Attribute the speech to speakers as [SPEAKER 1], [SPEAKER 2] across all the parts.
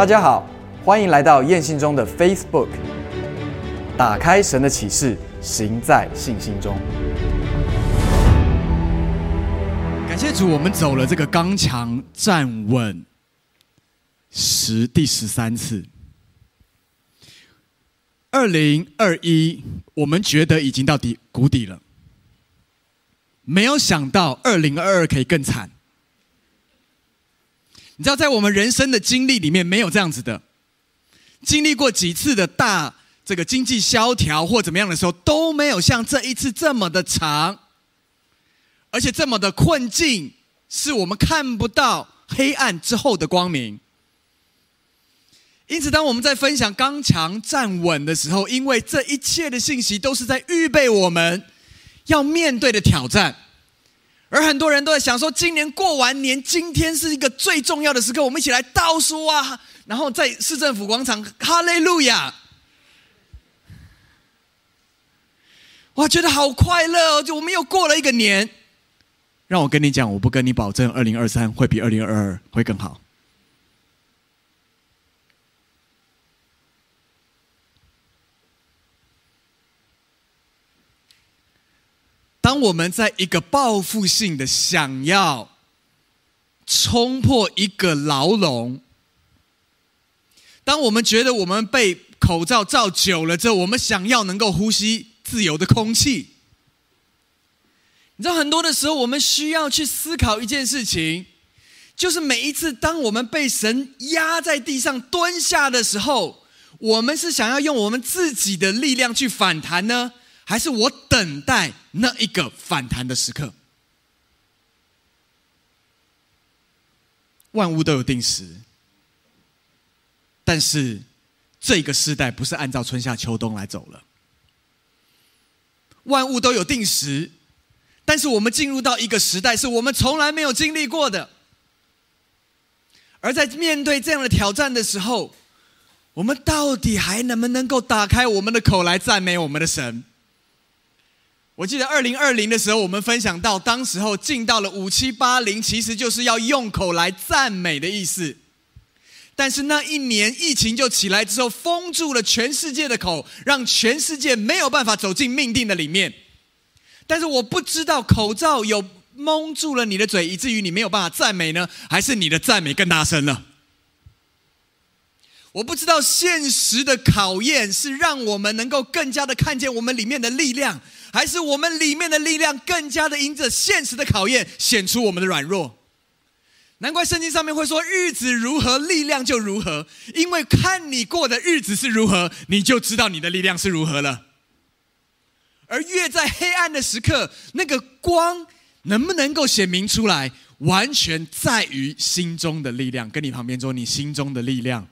[SPEAKER 1] 大家好，欢迎来到燕信中的 Facebook。打开神的启示，行在信心中。
[SPEAKER 2] 感谢主，我们走了这个刚强站稳十第十三次。二零二一，我们觉得已经到底谷底了，没有想到二零二二可以更惨。你知道，在我们人生的经历里面，没有这样子的。经历过几次的大这个经济萧条或怎么样的时候，都没有像这一次这么的长，而且这么的困境，是我们看不到黑暗之后的光明。因此，当我们在分享刚强站稳的时候，因为这一切的信息都是在预备我们要面对的挑战。而很多人都在想说，今年过完年，今天是一个最重要的时刻，我们一起来倒数啊！然后在市政府广场，哈利路亚！哇，觉得好快乐哦！就我们又过了一个年。让我跟你讲，我不跟你保证，二零二三会比二零二二会更好。当我们在一个报复性的想要冲破一个牢笼，当我们觉得我们被口罩罩久了之后，我们想要能够呼吸自由的空气，你知道很多的时候，我们需要去思考一件事情，就是每一次当我们被神压在地上蹲下的时候，我们是想要用我们自己的力量去反弹呢？还是我等待那一个反弹的时刻。万物都有定时，但是这个时代不是按照春夏秋冬来走了。万物都有定时，但是我们进入到一个时代，是我们从来没有经历过的。而在面对这样的挑战的时候，我们到底还能不能够打开我们的口来赞美我们的神？我记得二零二零的时候，我们分享到，当时候进到了五七八零，其实就是要用口来赞美的意思。但是那一年疫情就起来之后，封住了全世界的口，让全世界没有办法走进命定的里面。但是我不知道口罩有蒙住了你的嘴，以至于你没有办法赞美呢，还是你的赞美更大声了？我不知道现实的考验是让我们能够更加的看见我们里面的力量。还是我们里面的力量更加的迎着现实的考验，显出我们的软弱。难怪圣经上面会说：“日子如何，力量就如何。”因为看你过的日子是如何，你就知道你的力量是如何了。而越在黑暗的时刻，那个光能不能够显明出来，完全在于心中的力量。跟你旁边说，你心中的力量。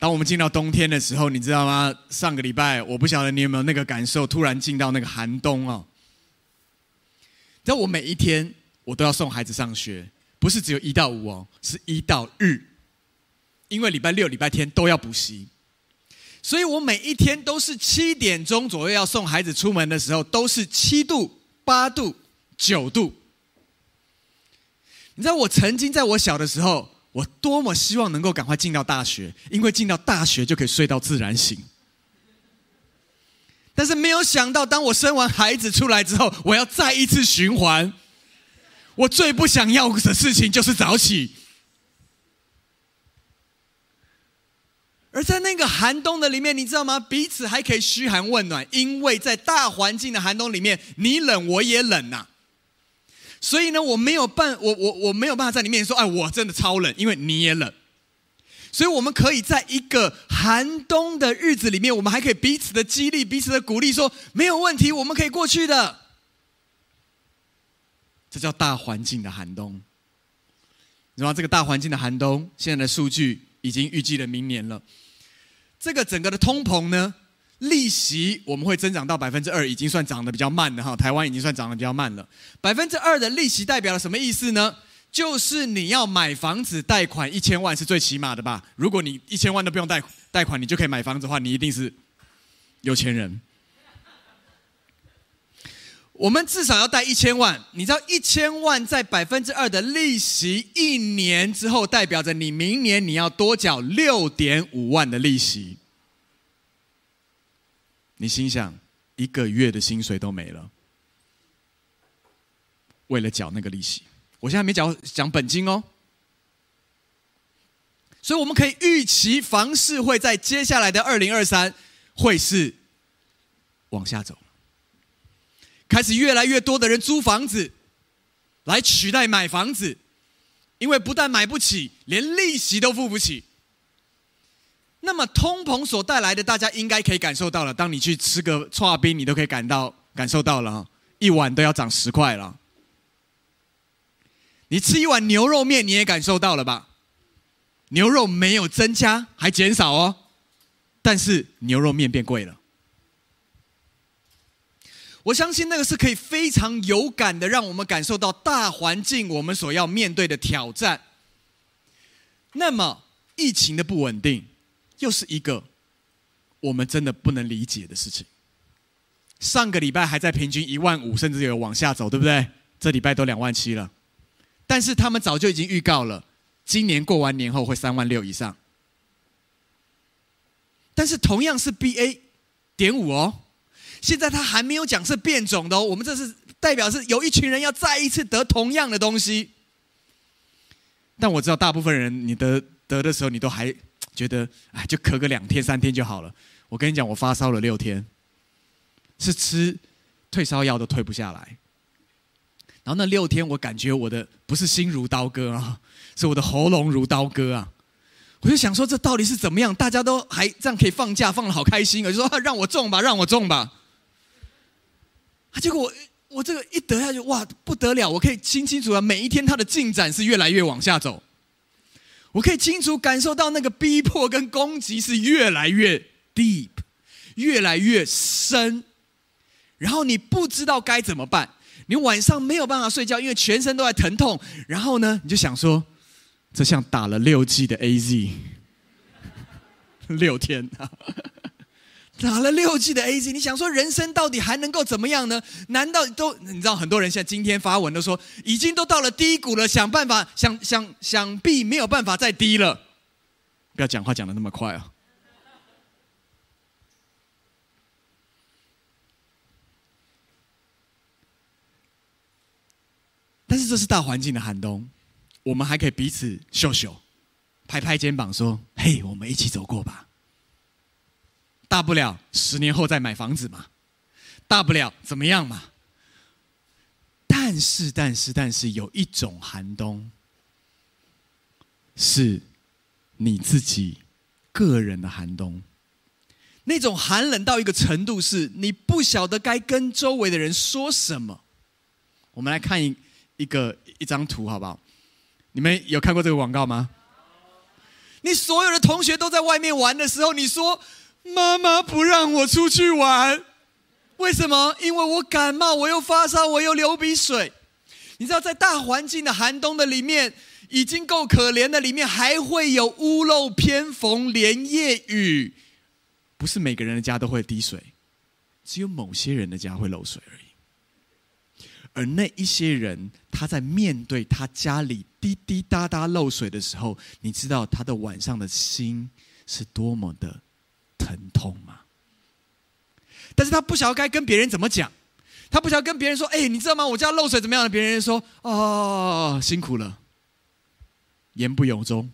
[SPEAKER 2] 当我们进到冬天的时候，你知道吗？上个礼拜，我不晓得你有没有那个感受，突然进到那个寒冬哦。你知道我每一天我都要送孩子上学，不是只有一到五哦，是一到日，因为礼拜六、礼拜天都要补习，所以我每一天都是七点钟左右要送孩子出门的时候，都是七度、八度、九度。你知道我曾经在我小的时候。我多么希望能够赶快进到大学，因为进到大学就可以睡到自然醒。但是没有想到，当我生完孩子出来之后，我要再一次循环。我最不想要的事情就是早起。而在那个寒冬的里面，你知道吗？彼此还可以嘘寒问暖，因为在大环境的寒冬里面，你冷我也冷呐、所以呢，我没有办，我我我没有办法在你面前说，哎，我真的超冷，因为你也冷。所以我们可以在一个寒冬的日子里面，我们还可以彼此的激励，彼此的鼓励，说没有问题，我们可以过去的。这叫大环境的寒冬。然后这个大环境的寒冬，现在的数据已经预计了明年了。这个整个的通膨呢？利息我们会增长到百分之二，已经算涨得比较慢了哈。台湾已经算涨得比较慢了。百分之二的利息代表了什么意思呢？就是你要买房子贷款一千万是最起码的吧？如果你一千万都不用贷贷款，你就可以买房子的话，你一定是有钱人。我们至少要贷一千万，你知道一千万在百分之二的利息，一年之后代表着你明年你要多缴六点五万的利息。你心想，一个月的薪水都没了，为了缴那个利息，我现在没缴讲本金哦。所以我们可以预期房市会在接下来的二零二三会是往下走。开始越来越多的人租房子，来取代买房子，因为不但买不起，连利息都付不起。那么通膨所带来的，大家应该可以感受到了。当你去吃个剉冰，你都可以感到感受到了，一碗都要涨十块了。你吃一碗牛肉面，你也感受到了吧？牛肉没有增加，还减少哦，但是牛肉面变贵了。我相信那个是可以非常有感的，让我们感受到大环境我们所要面对的挑战。那么，疫情的不稳定又是一个我们真的不能理解的事情。上个礼拜还在平均一万五，甚至有往下走，对不对？这礼拜都两万七了，但是他们早就已经预告了，今年过完年后会三万六以上。但是同样是 BA 点五哦。现在他还没有讲是变种的哦，我们这是代表是有一群人要再一次得同样的东西。但我知道大部分人，你得得的时候，你都还觉得哎，就咳个两天三天就好了。我跟你讲，我发烧了六天，是吃退烧药都退不下来。然后那六天，我感觉我的不是心如刀割啊，是我的喉咙如刀割啊。我就想说，这到底是怎么样？大家都还这样可以放假，放的好开心啊！就说让我中吧，让我中吧。啊！结果我我这个一得下去，哇，不得了！我可以清清楚楚，每一天它的进展是越来越往下走。我可以清楚感受到那个逼迫跟攻击是越来越 deep，越来越深。然后你不知道该怎么办，你晚上没有办法睡觉，因为全身都在疼痛。然后呢，你就想说，这像打了六剂的 AZ，六天。打了六剂的 AZ，你想说人生到底还能够怎么样呢？难道都你知道很多人现在今天发文都说已经都到了低谷了，想办法想想想必没有办法再低了。不要讲话讲的那么快啊！但是这是大环境的寒冬，我们还可以彼此秀秀，拍拍肩膀说：“嘿，我们一起走过吧。”大不了十年后再买房子嘛，大不了怎么样嘛？但是，但是，但是，有一种寒冬，是你自己个人的寒冬。那种寒冷到一个程度，是你不晓得该跟周围的人说什么。我们来看一一个一张图，好不好？你们有看过这个广告吗？你所有的同学都在外面玩的时候，你说。妈妈不让我出去玩，为什么？因为我感冒，我又发烧，我又流鼻水。你知道，在大环境的寒冬的里面，已经够可怜的里面，还会有屋漏偏逢连夜雨。不是每个人的家都会滴水，只有某些人的家会漏水而已。而那一些人，他在面对他家里滴滴答答漏水的时候，你知道他的晚上的心是多么的。疼痛吗？但是他不晓得该跟别人怎么讲，他不晓得跟别人说：“哎，你知道吗？我家漏水怎么样了？”别人说：“哦，辛苦了，言不由衷。”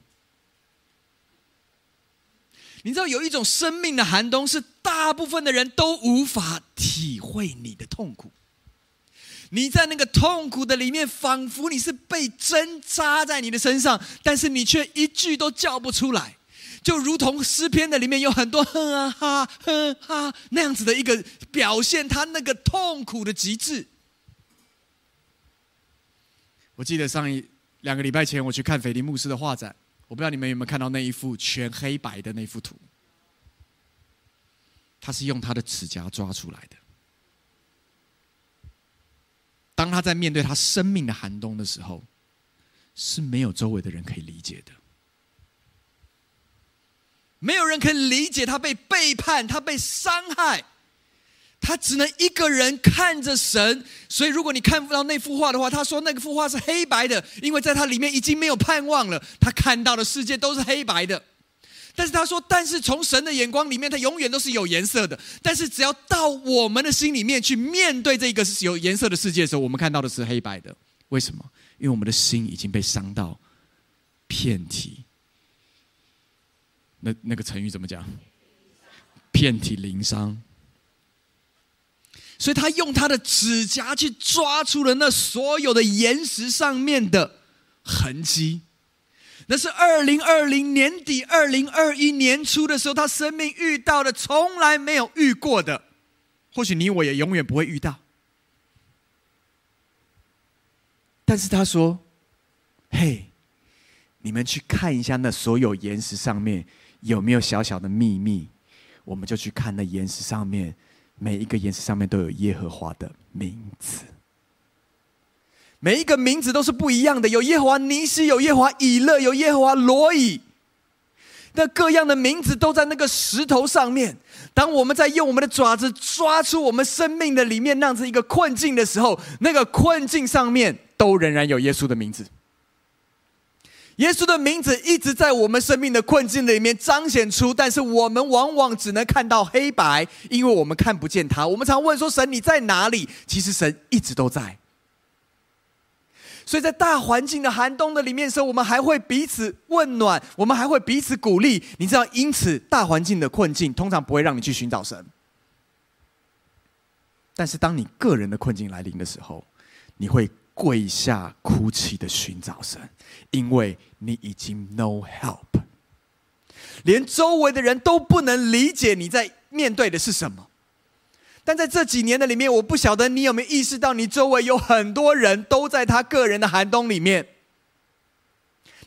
[SPEAKER 2] 你知道有一种生命的寒冬，是大部分的人都无法体会你的痛苦。你在那个痛苦的里面，仿佛你是被针扎在你的身上，但是你却一句都叫不出来。就如同诗篇的里面有很多哼啊哈哼哈那样子的一个表现，他那个痛苦的极致。我记得上一两个礼拜前我去看斐迪牧师的画展，我不知道你们有没有看到那一幅全黑白的那幅图，他是用他的指甲抓出来的。当他在面对他生命的寒冬的时候，是没有周围的人可以理解的。没有人可以理解他被背叛，他被伤害，他只能一个人看着神，所以如果你看不到那幅画的话，他说那个幅画是黑白的，因为在他里面已经没有盼望了。他看到的世界都是黑白的。但是他说，但是从神的眼光里面，他永远都是有颜色的。但是只要到我们的心里面去面对这个有颜色的世界的时候，我们看到的是黑白的。为什么？因为我们的心已经被伤到遍体。那那个成语怎么讲？遍体鳞伤。所以他用他的指甲去抓出了那所有的岩石上面的痕迹，那是二零二零年底、二零二一年初的时候，他生命遇到的从来没有遇过的，或许你我也永远不会遇到。但是他说：“嘿，你们去看一下那所有岩石上面有没有小小的秘密，我们就去看那岩石上面。”每一个岩石上面都有耶和华的名字，每一个名字都是不一样的。有耶和华尼西，有耶和华以勒，有耶和华罗以。那各样的名字都在那个石头上面。当我们在用我们的爪子抓出我们生命的里面那样子一个困境的时候，那个困境上面都仍然有耶稣的名字。耶稣的名字一直在我们生命的困境里面彰显出，但是我们往往只能看到黑白，因为我们看不见他。我们常问说：“神，你在哪里？”其实神一直都在。所以在大环境的寒冬的里面时候，我们还会彼此温暖，我们还会彼此鼓励。你知道，因此大环境的困境通常不会让你去寻找神，但是当你个人的困境来临的时候，你会。跪下哭泣的寻找神，因为你已经 no help，连周围的人都不能理解你在面对的是什么。但在这几年的里面，我不晓得你有没有意识到，你周围有很多人都在他个人的寒冬里面。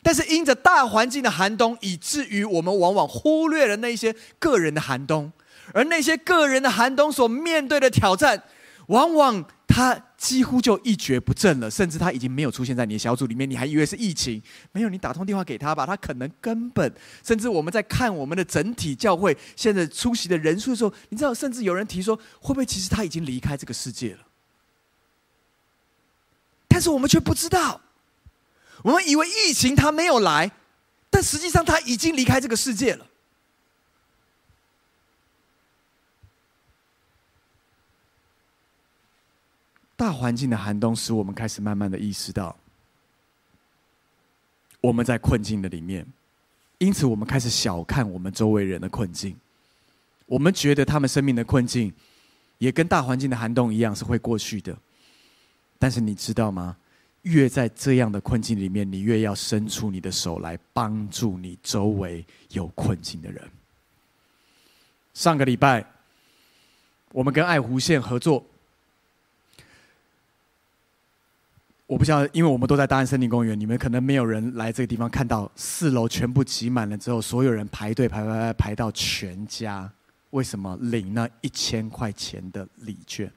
[SPEAKER 2] 但是因着大环境的寒冬，以至于我们往往忽略了那些个人的寒冬，而那些个人的寒冬所面对的挑战，往往。他几乎就一蹶不振了，甚至他已经没有出现在你的小组里面。你还以为是疫情？没有，你打通电话给他吧，他可能根本……甚至我们在看我们的整体教会现在出席的人数的时候，你知道，甚至有人提说，会不会其实他已经离开这个世界了？但是我们却不知道，我们以为疫情他没有来，但实际上他已经离开这个世界了。大环境的寒冬使我们开始慢慢的意识到，我们在困境的里面，因此我们开始小看我们周围人的困境。我们觉得他们生命的困境，也跟大环境的寒冬一样是会过去的。但是你知道吗？越在这样的困境里面，你越要伸出你的手来帮助你周围有困境的人。上个礼拜，我们跟爱湖线合作。我不晓得，因为我们都在大安森林公园，你们可能没有人来这个地方看到四楼全部挤满了之后，所有人排队排排排排到全家，为什么领那一千块钱的礼券？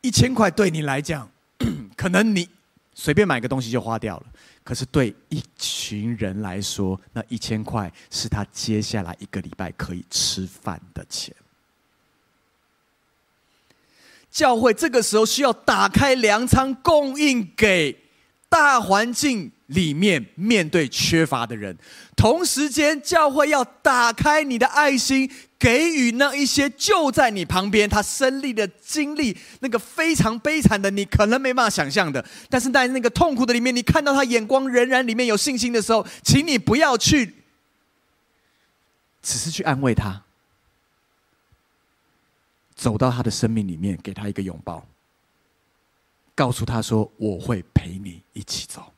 [SPEAKER 2] 一千块对你来讲，可能你随便买个东西就花掉了，可是对一群人来说，那一千块是他接下来一个礼拜可以吃饭的钱。教会这个时候需要打开粮仓，供应给大环境里面面对缺乏的人。同时间，教会要打开你的爱心，给予那一些就在你旁边，他身历的经历那个非常悲惨的，你可能没办法想象的。但是在那个痛苦的里面，你看到他眼光仍然里面有信心的时候，请你不要去，只是去安慰他。走到他的生命里面，给他一个拥抱，告诉他说：“我会陪你一起走。”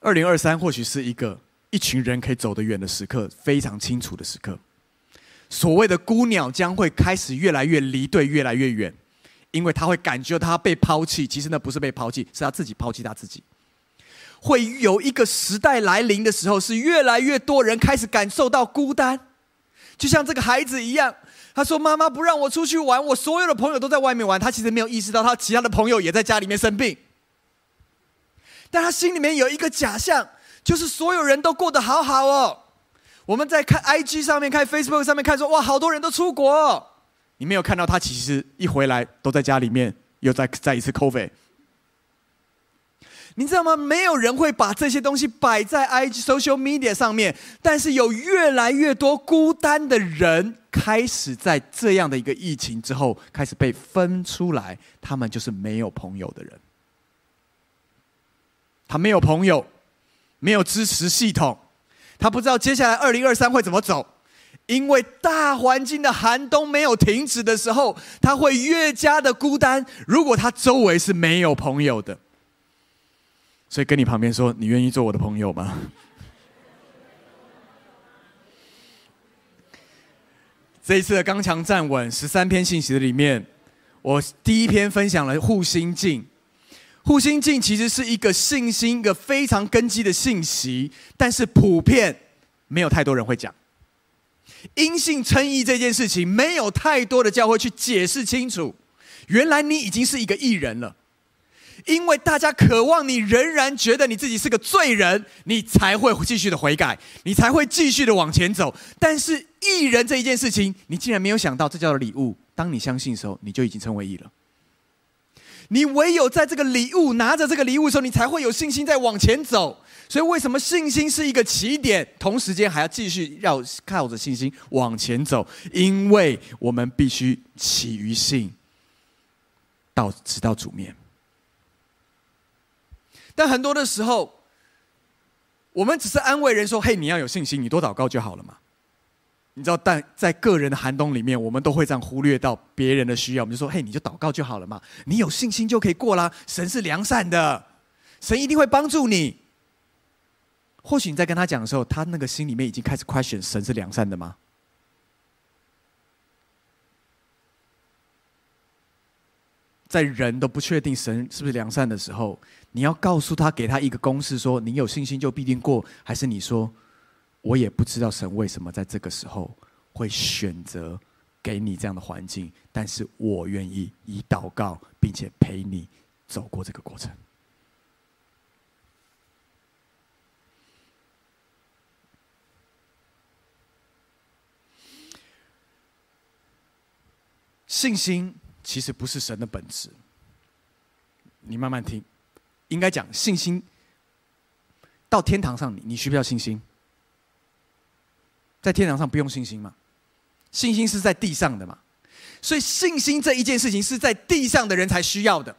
[SPEAKER 2] 二零二三或许是一个一群人可以走得远的时刻，非常清楚的时刻。所谓的孤鸟将会开始越来越离队，越来越远，因为他会感觉他被抛弃。其实那不是被抛弃，是他自己抛弃他自己。会有一个时代来临的时候，是越来越多人开始感受到孤单。就像这个孩子一样，他说：“妈妈不让我出去玩，我所有的朋友都在外面玩。”他其实没有意识到，他其他的朋友也在家里面生病。但他心里面有一个假象，就是所有人都过得好好哦。我们在看 IG 上面、看 Facebook 上面看说，哇，好多人都出国。你没有看到他其实一回来都在家里面又再再一次 COVID。你知道吗？没有人会把这些东西摆在 IG social media 上面，但是有越来越多孤单的人开始在这样的一个疫情之后开始被分出来，他们就是没有朋友的人。他没有朋友，没有支持系统，他不知道接下来二零二三会怎么走，因为大环境的寒冬没有停止的时候，他会越加的孤单。如果他周围是没有朋友的。所以跟你旁边说，你愿意做我的朋友吗？这一次的刚强站稳十三篇信息的里面，我第一篇分享了护心镜。护心镜其实是一个信心一个非常根基的信息，但是普遍没有太多人会讲。因信称义这件事情，没有太多的教会去解释清楚。原来你已经是一个义人了。因为大家渴望你仍然觉得你自己是个罪人，你才会继续的悔改，你才会继续的往前走。但是义人这一件事情，你竟然没有想到，这叫做礼物。当你相信的时候，你就已经成为义了。你唯有在这个礼物拿着这个礼物的时候，你才会有信心再往前走。所以为什么信心是一个起点，同时间还要继续要靠着信心往前走？因为我们必须起于信，到直到主面。但很多的时候，我们只是安慰人说：“嘿，你要有信心，你多祷告就好了嘛。”你知道，但在个人的寒冬里面，我们都会这样忽略到别人的需要。我们就说：“嘿，你就祷告就好了嘛，你有信心就可以过啦。神是良善的，神一定会帮助你。”或许你在跟他讲的时候，他那个心里面已经开始 question：神是良善的吗？在人都不确定神是不是良善的时候，你要告诉他，给他一个公式，说你有信心就必定过，还是你说，我也不知道神为什么在这个时候会选择给你这样的环境，但是我愿意以祷告，并且陪你走过这个过程。信心。其实不是神的本质。你慢慢听，应该讲信心。到天堂上，你你需不需要信心？在天堂上不用信心吗？信心是在地上的嘛，所以信心这一件事情是在地上的人才需要的。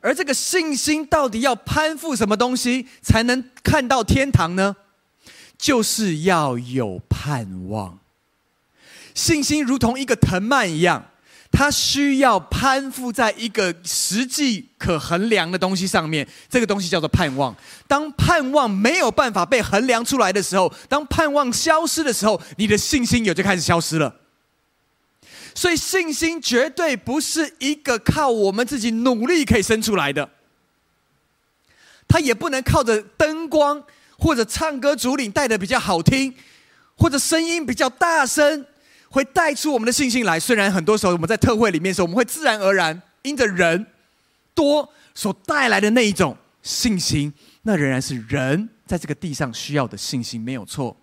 [SPEAKER 2] 而这个信心到底要攀附什么东西才能看到天堂呢？就是要有盼望。信心如同一个藤蔓一样。它需要攀附在一个实际可衡量的东西上面，这个东西叫做盼望。当盼望没有办法被衡量出来的时候，当盼望消失的时候，你的信心也就开始消失了。所以，信心绝对不是一个靠我们自己努力可以生出来的，它也不能靠着灯光或者唱歌主领带的比较好听，或者声音比较大声。会带出我们的信心来。虽然很多时候我们在特会里面的时候，我们会自然而然因着人多所带来的那一种信心，那仍然是人在这个地上需要的信心，没有错。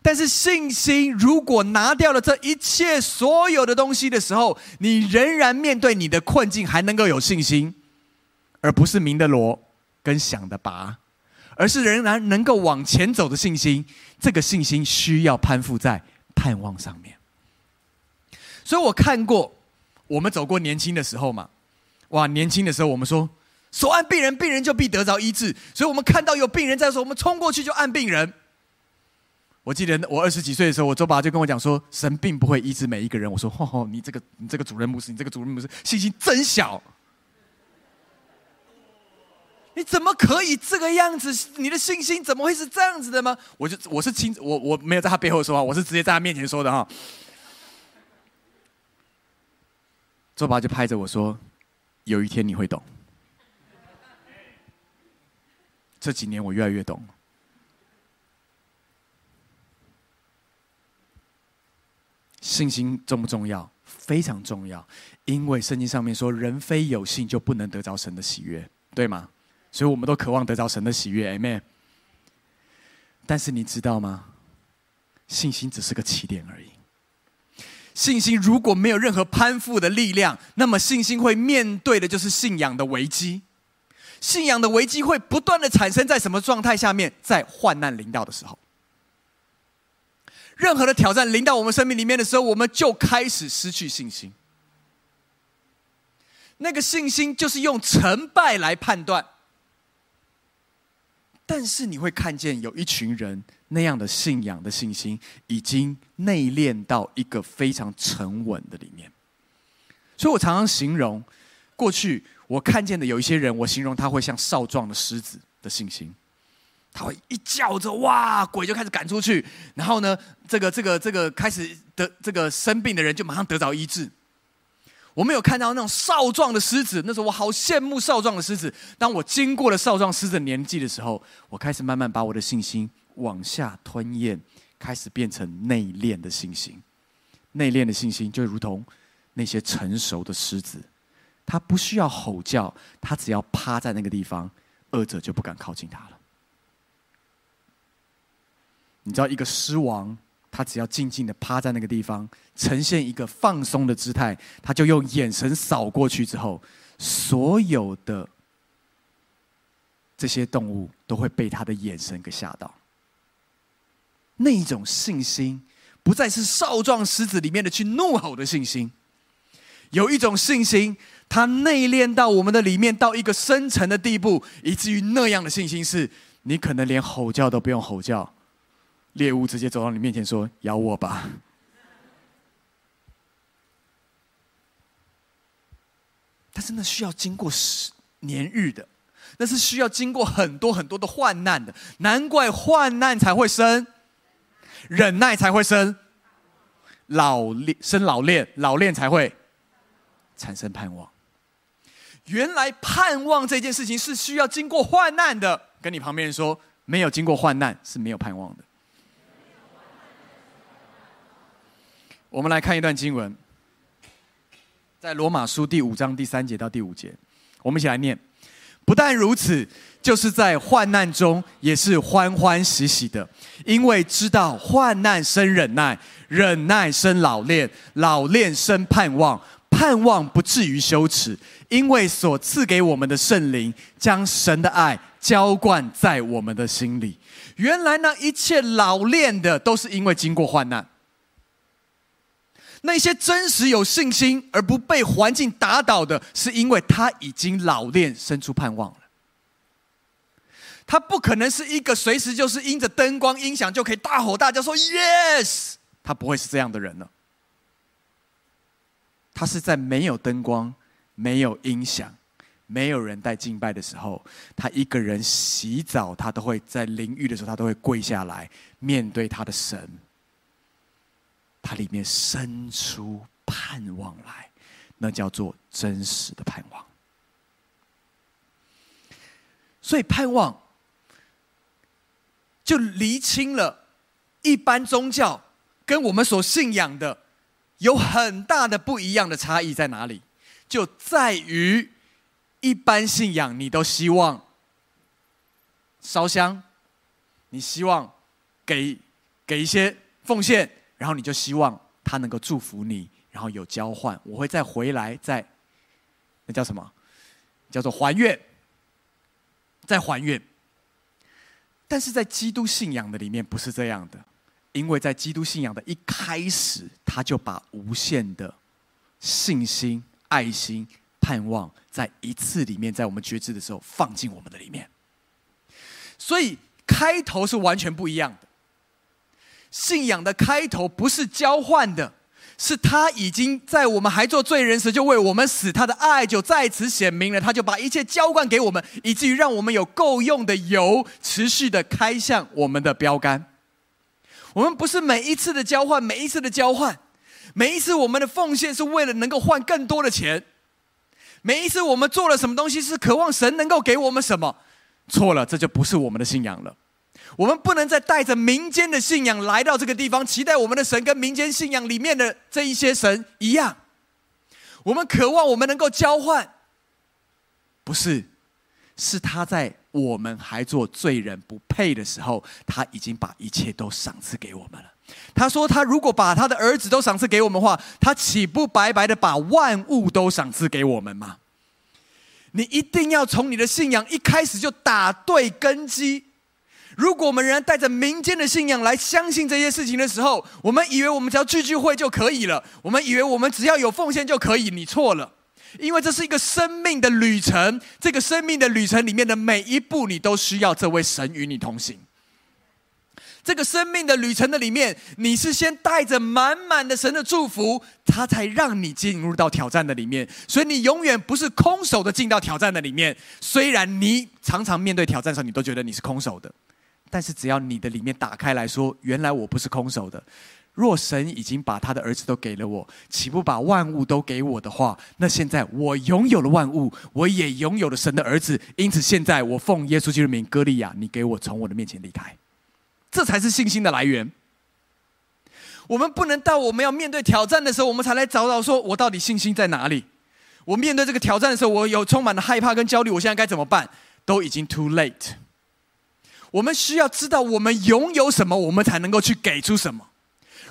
[SPEAKER 2] 但是信心如果拿掉了这一切所有的东西的时候，你仍然面对你的困境还能够有信心，而不是明的锣跟响的拔，而是仍然能够往前走的信心。这个信心需要攀附在盼望上面。所以我看过，我们走过年轻的时候嘛，哇，年轻的时候我们说手按病人，病人就必得着医治。所以我们看到有病人在的时候，我们冲过去就按病人。我记得我二十几岁的时候，我周爸就跟我讲说，神并不会医治每一个人。我说，吼吼，你这个你这个主任牧师，你这个主任牧师信心真小，你怎么可以这个样子？你的信心怎么会是这样子的吗？我就我是亲我我没有在他背后说话，我是直接在他面前说的哈。周爸就拍着我说：“有一天你会懂。”这几年我越来越懂。信心重不重要？非常重要，因为圣经上面说：“人非有信就不能得着神的喜悦，对吗？”所以我们都渴望得着神的喜悦，Amen。但是你知道吗？信心只是个起点而已。信心如果没有任何攀附的力量，那么信心会面对的就是信仰的危机。信仰的危机会不断的产生在什么状态下面？在患难临到的时候。任何的挑战临到我们生命里面的时候，我们就开始失去信心。那个信心就是用成败来判断。但是你会看见有一群人那样的信仰的信心，已经内敛到一个非常沉稳的里面。所以我常常形容，过去我看见的有一些人，我形容他会像少壮的狮子的信心，他会一叫着哇，鬼就开始赶出去，然后呢，这个这个这个开始得这个生病的人就马上得着医治。我没有看到那种少壮的狮子，那时候我好羡慕少壮的狮子。当我经过了少壮狮子的年纪的时候，我开始慢慢把我的信心往下吞咽，开始变成内敛的信心。内敛的信心就如同那些成熟的狮子，它不需要吼叫，它只要趴在那个地方，恶者就不敢靠近它了。你知道一个狮王？他只要静静的趴在那个地方，呈现一个放松的姿态，他就用眼神扫过去之后，所有的这些动物都会被他的眼神给吓到。那一种信心，不再是少壮狮子里面的去怒吼的信心，有一种信心，它内敛到我们的里面，到一个深层的地步，以至于那样的信心是，你可能连吼叫都不用吼叫。猎物直接走到你面前说：“咬我吧！”但是那需要经过十年日的，那是需要经过很多很多的患难的。难怪患难才会生忍耐，才会生老练，生老练，老练才会产生盼望。原来盼望这件事情是需要经过患难的。跟你旁边人说，没有经过患难是没有盼望的。我们来看一段经文，在罗马书第五章第三节到第五节，我们一起来念。不但如此，就是在患难中也是欢欢喜喜的，因为知道患难生忍耐，忍耐生老练，老练生盼望，盼望不至于羞耻，因为所赐给我们的圣灵将神的爱浇灌在我们的心里。原来那一切老练的，都是因为经过患难。那些真实有信心而不被环境打倒的，是因为他已经老练，生出盼望了。他不可能是一个随时就是因着灯光音响就可以大吼大叫说 “yes”，他不会是这样的人了。他是在没有灯光、没有音响、没有人带敬拜的时候，他一个人洗澡，他都会在淋浴的时候，他都会跪下来面对他的神。它里面生出盼望来，那叫做真实的盼望。所以盼望就厘清了一般宗教跟我们所信仰的有很大的不一样的差异在哪里？就在于一般信仰，你都希望烧香，你希望给给一些奉献。然后你就希望他能够祝福你，然后有交换，我会再回来，再那叫什么？叫做还愿，再还愿。但是在基督信仰的里面不是这样的，因为在基督信仰的一开始，他就把无限的信心、爱心、盼望，在一次里面，在我们觉知的时候放进我们的里面，所以开头是完全不一样的。信仰的开头不是交换的，是他已经在我们还做罪人时就为我们死，他的爱就在此显明了，他就把一切浇灌给我们，以至于让我们有够用的油，持续的开向我们的标杆。我们不是每一次的交换，每一次的交换，每一次我们的奉献是为了能够换更多的钱，每一次我们做了什么东西是渴望神能够给我们什么，错了，这就不是我们的信仰了。我们不能再带着民间的信仰来到这个地方，期待我们的神跟民间信仰里面的这一些神一样。我们渴望我们能够交换，不是，是他在我们还做罪人不配的时候，他已经把一切都赏赐给我们了。他说：“他如果把他的儿子都赏赐给我们的话，他岂不白白的把万物都赏赐给我们吗？”你一定要从你的信仰一开始就打对根基。如果我们仍然带着民间的信仰来相信这些事情的时候，我们以为我们只要聚聚会就可以了，我们以为我们只要有奉献就可以，你错了。因为这是一个生命的旅程，这个生命的旅程里面的每一步，你都需要这位神与你同行。这个生命的旅程的里面，你是先带着满满的神的祝福，他才让你进入到挑战的里面。所以你永远不是空手的进到挑战的里面。虽然你常常面对挑战的时候，你都觉得你是空手的，但是只要你的里面打开来说，原来我不是空手的。若神已经把他的儿子都给了我，岂不把万物都给我的话？那现在我拥有了万物，我也拥有了神的儿子。因此现在我奉耶稣基督的名，歌利亚，你给我从我的面前离开。这才是信心的来源。我们不能到我们要面对挑战的时候，我们才来找找说，我到底信心在哪里？我面对这个挑战的时候，我有充满了害怕跟焦虑，我现在该怎么办？都已经 too late。我们需要知道我们拥有什么，我们才能够去给出什么。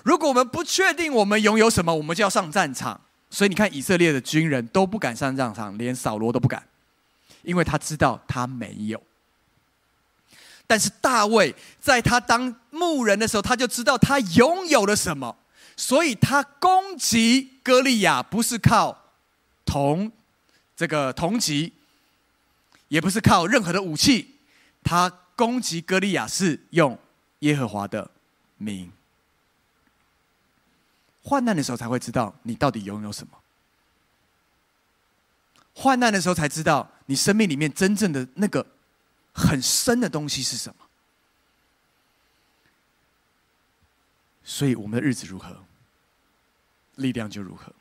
[SPEAKER 2] 如果我们不确定我们拥有什么，我们就要上战场。所以你看，以色列的军人都不敢上战场，连扫罗都不敢，因为他知道他没有。但是大卫在他当牧人的时候，他就知道他拥有了什么，所以他攻击歌利亚不是靠铜这个铜戟，也不是靠任何的武器，他攻击歌利亚是用耶和华的名。患难的时候才会知道你到底拥有什么，患难的时候才知道你生命里面真正的那个。很深的东西是什么？所以我们的日子如何，力量就如何。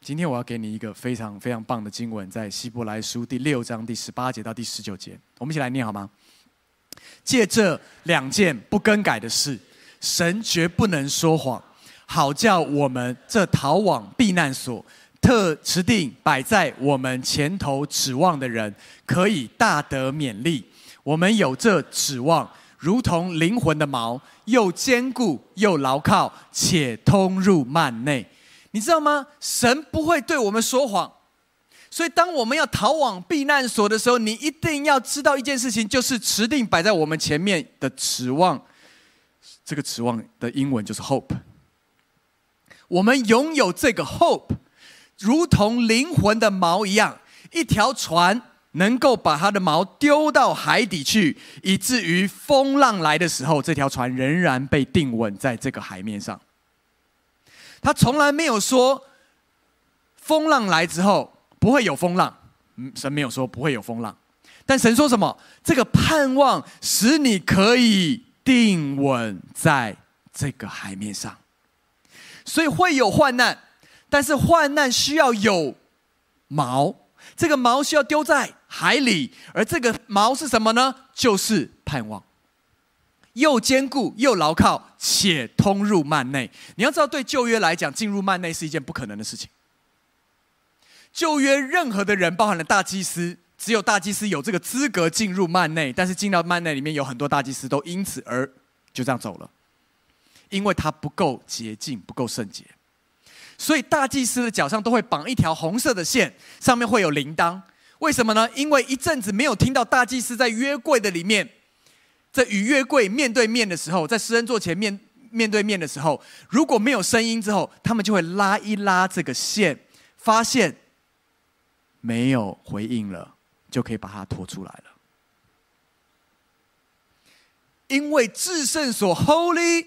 [SPEAKER 2] 今天我要给你一个非常非常棒的经文，在希伯来书第六章第十八节到第十九节，我们一起来念好吗？借这两件不更改的事，神绝不能说谎，好叫我们这逃往避难所。特持定摆在我们前头指望的人，可以大得勉励。我们有这指望，如同灵魂的锚，又坚固又牢靠，且通入幔内。你知道吗？神不会对我们说谎。所以，当我们要逃往避难所的时候，你一定要知道一件事情，就是持定摆在我们前面的指望。这个指望的英文就是 hope。我们拥有这个 hope。如同灵魂的锚一样，一条船能够把它的锚丢到海底去，以至于风浪来的时候，这条船仍然被定稳在这个海面上。他从来没有说风浪来之后不会有风浪，嗯，神没有说不会有风浪，但神说什么？这个盼望使你可以定稳在这个海面上，所以会有患难。但是患难需要有锚，这个锚需要丢在海里，而这个锚是什么呢？就是盼望，又坚固又牢靠，且通入幔内。你要知道，对旧约来讲，进入幔内是一件不可能的事情。旧约任何的人，包含了大祭司，只有大祭司有这个资格进入幔内，但是进到幔内里面有很多大祭司都因此而就这样走了，因为他不够洁净，不够圣洁。所以大祭司的脚上都会绑一条红色的线，上面会有铃铛。为什么呢？因为一阵子没有听到大祭司在约柜的里面，在与约柜面对面的时候，在施恩座前面面对面的时候，如果没有声音之后，他们就会拉一拉这个线，发现没有回应了，就可以把它拖出来了。因为至圣所 Holy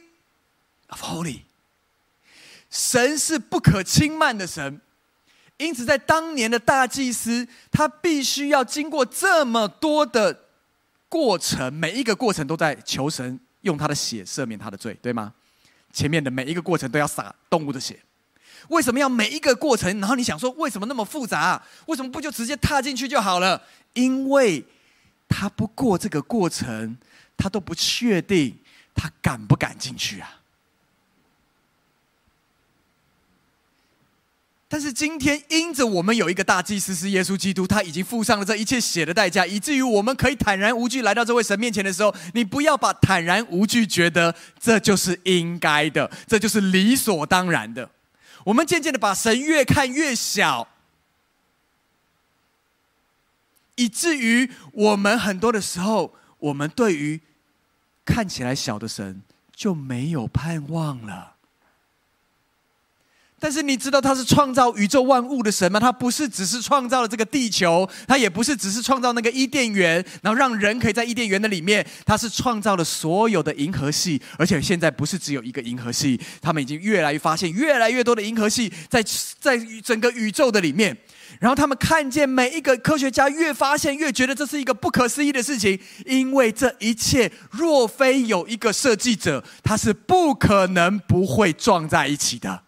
[SPEAKER 2] of Holy。神是不可轻慢的神，因此在当年的大祭司，他必须要经过这么多的过程，每一个过程都在求神用他的血赦免他的罪，对吗？前面的每一个过程都要洒动物的血，为什么要每一个过程？然后你想说，为什么那么复杂？为什么不就直接踏进去就好了？因为他不过这个过程，他都不确定他敢不敢进去啊。但是今天，因着我们有一个大祭司是耶稣基督，他已经付上了这一切血的代价，以至于我们可以坦然无惧来到这位神面前的时候，你不要把坦然无惧觉得这就是应该的，这就是理所当然的。我们渐渐的把神越看越小，以至于我们很多的时候，我们对于看起来小的神就没有盼望了。但是你知道他是创造宇宙万物的神吗？他不是只是创造了这个地球，他也不是只是创造那个伊甸园，然后让人可以在伊甸园的里面。他是创造了所有的银河系，而且现在不是只有一个银河系，他们已经越来越发现越来越多的银河系在在整个宇宙的里面。然后他们看见每一个科学家越发现越觉得这是一个不可思议的事情，因为这一切若非有一个设计者，他是不可能不会撞在一起的。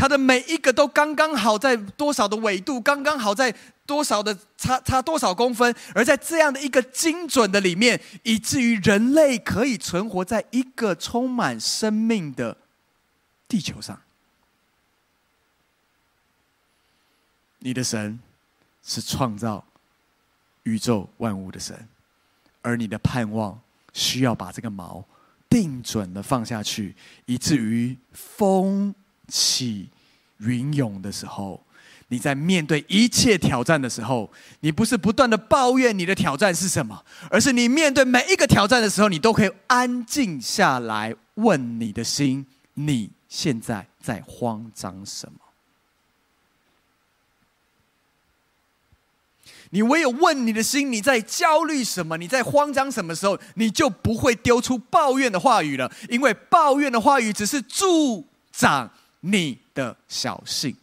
[SPEAKER 2] 它的每一个都刚刚好在多少的纬度，刚刚好在多少的差差多少公分，而在这样的一个精准的里面，以至于人类可以存活在一个充满生命的地球上。你的神是创造宇宙万物的神，而你的盼望需要把这个锚定准的放下去，以至于风。起云涌的时候，你在面对一切挑战的时候，你不是不断的抱怨你的挑战是什么，而是你面对每一个挑战的时候，你都可以安静下来，问你的心：你现在在慌张什么？你唯有问你的心，你在焦虑什么？你在慌张什么时候，你就不会丢出抱怨的话语了，因为抱怨的话语只是助长。你的小信，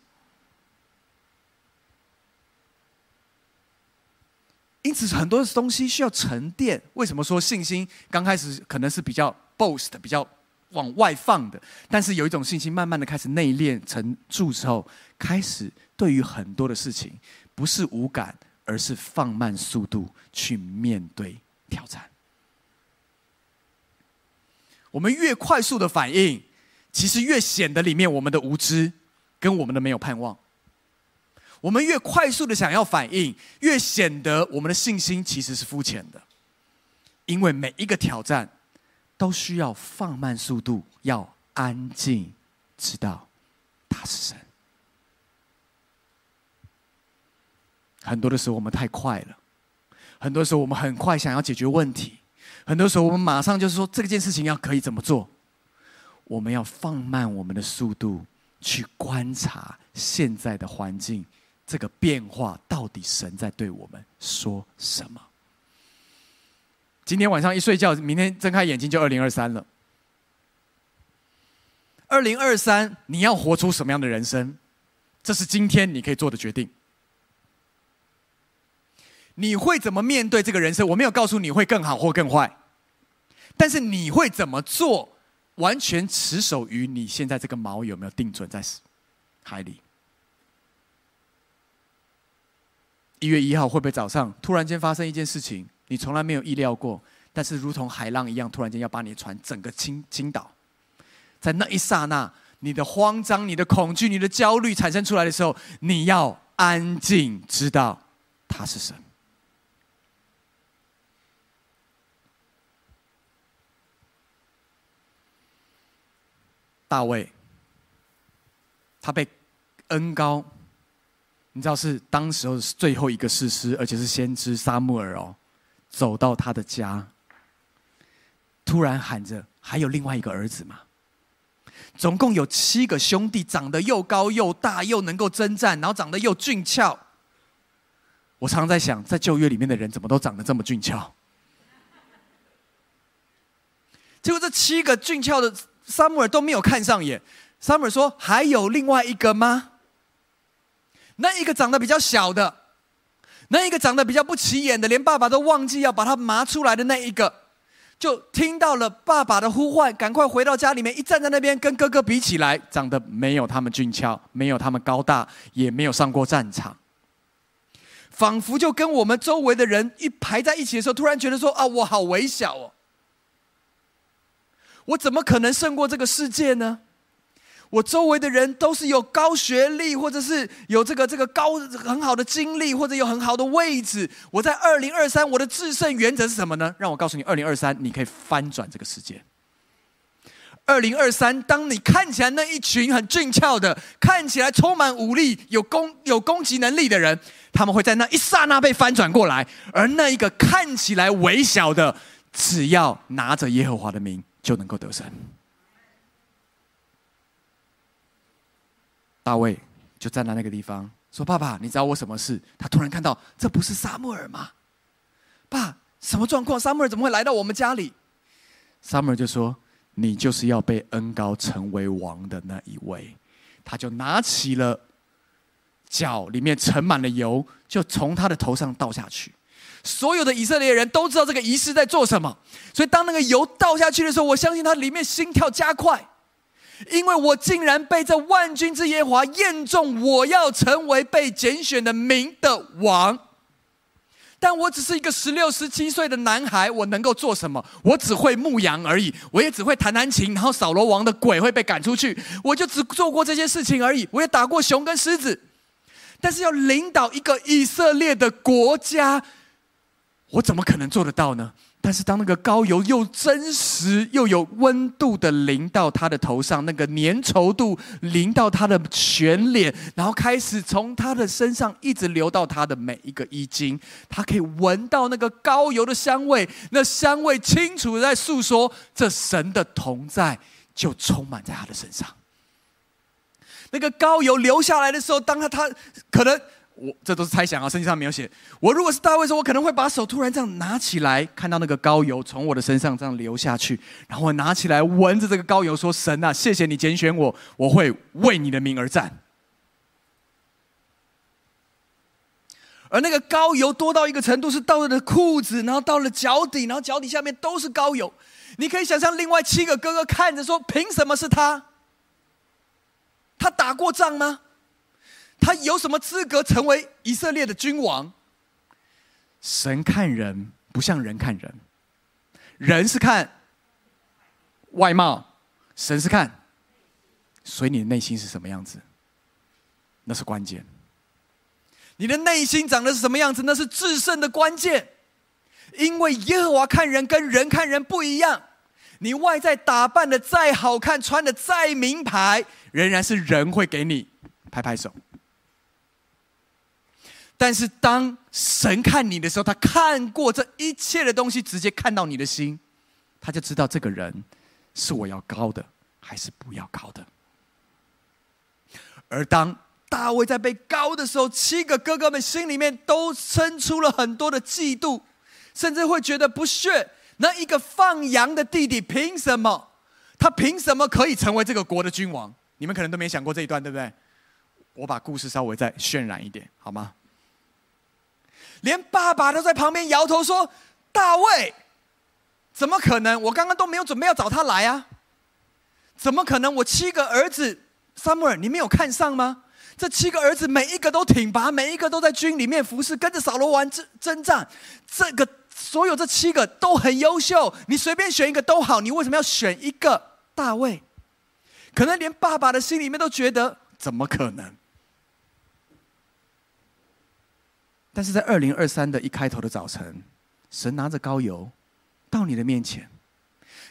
[SPEAKER 2] 因此很多的东西需要沉淀。为什么说信心刚开始可能是比较 boast、比较往外放的？但是有一种信心，慢慢的开始内敛、沉住之后，开始对于很多的事情，不是无感，而是放慢速度去面对挑战。我们越快速的反应。其实越显得里面我们的无知，跟我们的没有盼望。我们越快速的想要反应，越显得我们的信心其实是肤浅的。因为每一个挑战，都需要放慢速度，要安静，知道他是神。很多的时候我们太快了，很多时候我们很快想要解决问题，很多时候我们马上就是说这件事情要可以怎么做。我们要放慢我们的速度，去观察现在的环境，这个变化到底神在对我们说什么？今天晚上一睡觉，明天睁开眼睛就二零二三了。二零二三，你要活出什么样的人生？这是今天你可以做的决定。你会怎么面对这个人生？我没有告诉你会更好或更坏，但是你会怎么做？完全持守于你现在这个锚有没有定准在海里？一月一号会不会早上突然间发生一件事情，你从来没有意料过，但是如同海浪一样，突然间要把你的船整个倾倾倒。在那一刹那，你的慌张、你的恐惧、你的焦虑产生出来的时候，你要安静，知道他是什么。大卫，他被恩高，你知道是当时候最后一个士师，而且是先知撒母耳哦，走到他的家，突然喊着：“还有另外一个儿子吗？”总共有七个兄弟，长得又高又大，又能够征战，然后长得又俊俏。我常常在想，在旧约里面的人怎么都长得这么俊俏？结果这七个俊俏的。撒母耳都没有看上眼。撒母耳说：“还有另外一个吗？那一个长得比较小的，那一个长得比较不起眼的，连爸爸都忘记要把他拿出来的那一个，就听到了爸爸的呼唤，赶快回到家里面，一站在那边跟哥哥比起来，长得没有他们俊俏，没有他们高大，也没有上过战场，仿佛就跟我们周围的人一排在一起的时候，突然觉得说：啊，我好微小哦。”我怎么可能胜过这个世界呢？我周围的人都是有高学历，或者是有这个这个高很好的经历，或者有很好的位置。我在二零二三，我的制胜原则是什么呢？让我告诉你，二零二三你可以翻转这个世界。二零二三，当你看起来那一群很俊俏的，看起来充满武力、有攻有攻击能力的人，他们会在那一刹那被翻转过来，而那一个看起来微小的，只要拿着耶和华的名，就能够得胜。大卫就站在那个地方，说：“爸爸，你找我什么事？”他突然看到，这不是撒母耳吗？爸，什么状况？撒母耳怎么会来到我们家里？撒母耳就说。你就是要被恩高成为王的那一位，他就拿起了脚里面盛满了油，就从他的头上倒下去。所有的以色列人都知道这个仪式在做什么，所以当那个油倒下去的时候，我相信他里面心跳加快，因为我竟然被这万军之耶华验中，我要成为被拣选的民的王。但我只是一个十六、十七岁的男孩，我能够做什么？我只会牧羊而已，我也只会弹弹琴，然后扫罗王的鬼会被赶出去，我就只做过这些事情而已。我也打过熊跟狮子，但是要领导一个以色列的国家，我怎么可能做得到呢？但是当那个膏油又真实又有温度的淋到他的头上，那个粘稠度淋到他的全脸，然后开始从他的身上一直流到他的每一个衣襟，他可以闻到那个膏油的香味，那香味清楚在诉说，这神的同在就充满在他的身上。那个膏油流下来的时候，当他他可能。我这都是猜想啊，圣经上没有写。我如果是大卫说，我可能会把手突然这样拿起来，看到那个膏油从我的身上这样流下去，然后我拿起来闻着这个膏油，说：“神啊，谢谢你拣选我，我会为你的名而战。”而那个膏油多到一个程度，是到了裤子，然后到了脚底，然后脚底下面都是膏油。你可以想象，另外七个哥哥看着说：“凭什么是他？他打过仗吗？”他有什么资格成为以色列的君王？神看人不像人看人，人是看外貌，神是看，所以你的内心是什么样子，那是关键。你的内心长得是什么样子，那是制胜的关键。因为耶和华看人跟人看人不一样，你外在打扮的再好看，穿的再名牌，仍然是人会给你拍拍手。但是当神看你的时候，他看过这一切的东西，直接看到你的心，他就知道这个人是我要高的，还是不要高的。而当大卫在被高的时候，七个哥哥们心里面都生出了很多的嫉妒，甚至会觉得不屑。那一个放羊的弟弟，凭什么？他凭什么可以成为这个国的君王？你们可能都没想过这一段，对不对？我把故事稍微再渲染一点，好吗？连爸爸都在旁边摇头说：“大卫，怎么可能？我刚刚都没有准备要找他来啊！怎么可能？我七个儿子，撒母耳，你没有看上吗？这七个儿子每一个都挺拔，每一个都在军里面服侍，跟着扫罗王征征战。这个所有这七个都很优秀，你随便选一个都好，你为什么要选一个大卫？可能连爸爸的心里面都觉得，怎么可能？”但是在二零二三的一开头的早晨，神拿着膏油到你的面前，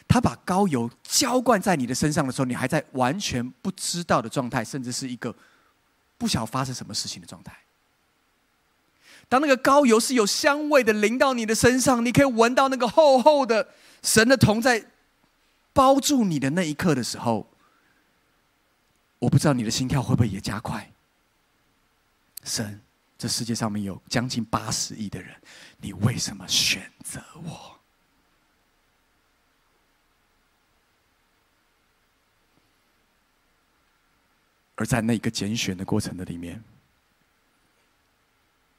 [SPEAKER 2] 他把膏油浇灌在你的身上的时候，你还在完全不知道的状态，甚至是一个不晓发生什么事情的状态。当那个膏油是有香味的淋到你的身上，你可以闻到那个厚厚的神的同在包住你的那一刻的时候，我不知道你的心跳会不会也加快。神。这世界上面有将近八十亿的人，你为什么选择我？而在那个拣选的过程的里面，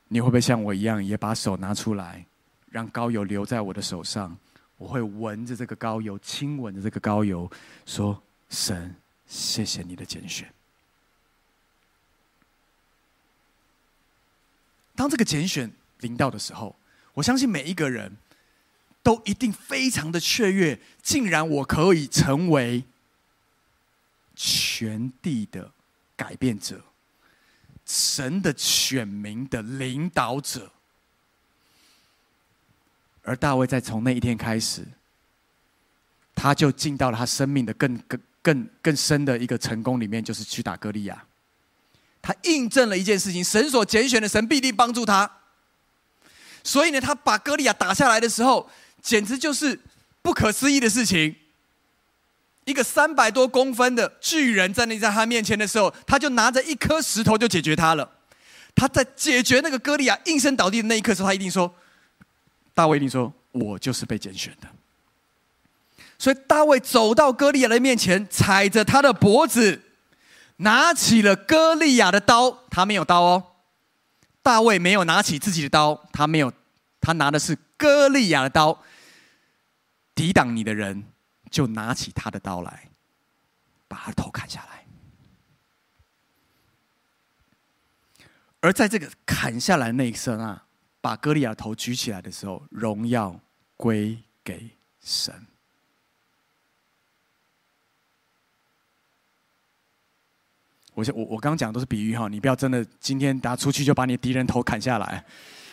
[SPEAKER 2] 你会不会像我一样，也把手拿出来，让膏油留在我的手上？我会闻着这个膏油，亲吻着这个膏油，说：“神，谢谢你的拣选。”当这个拣选临到的时候，我相信每一个人都一定非常的雀跃。竟然我可以成为全地的改变者，神的选民的领导者。而大卫在从那一天开始，他就进到了他生命的更更更更深的一个成功里面，就是去打歌利亚。他印证了一件事情：神所拣选的神必定帮助他。所以呢，他把歌利亚打下来的时候，简直就是不可思议的事情。一个三百多公分的巨人站立在他面前的时候，他就拿着一颗石头就解决他了。他在解决那个歌利亚应声倒地的那一刻时候，他一定说：“大卫一定说，我就是被拣选的。”所以大卫走到歌利亚的面前，踩着他的脖子，拿起了歌利亚的刀。他没有刀哦，大卫没有拿起自己的刀，他没有，他拿的是歌利亚的刀，抵挡你的人。就拿起他的刀来，把他头砍下来。而在这个砍下来那一刹那，把歌利亚头举起来的时候，荣耀归给神。我我我刚刚讲的都是比喻哈，你不要真的今天打出去就把你敌人头砍下来，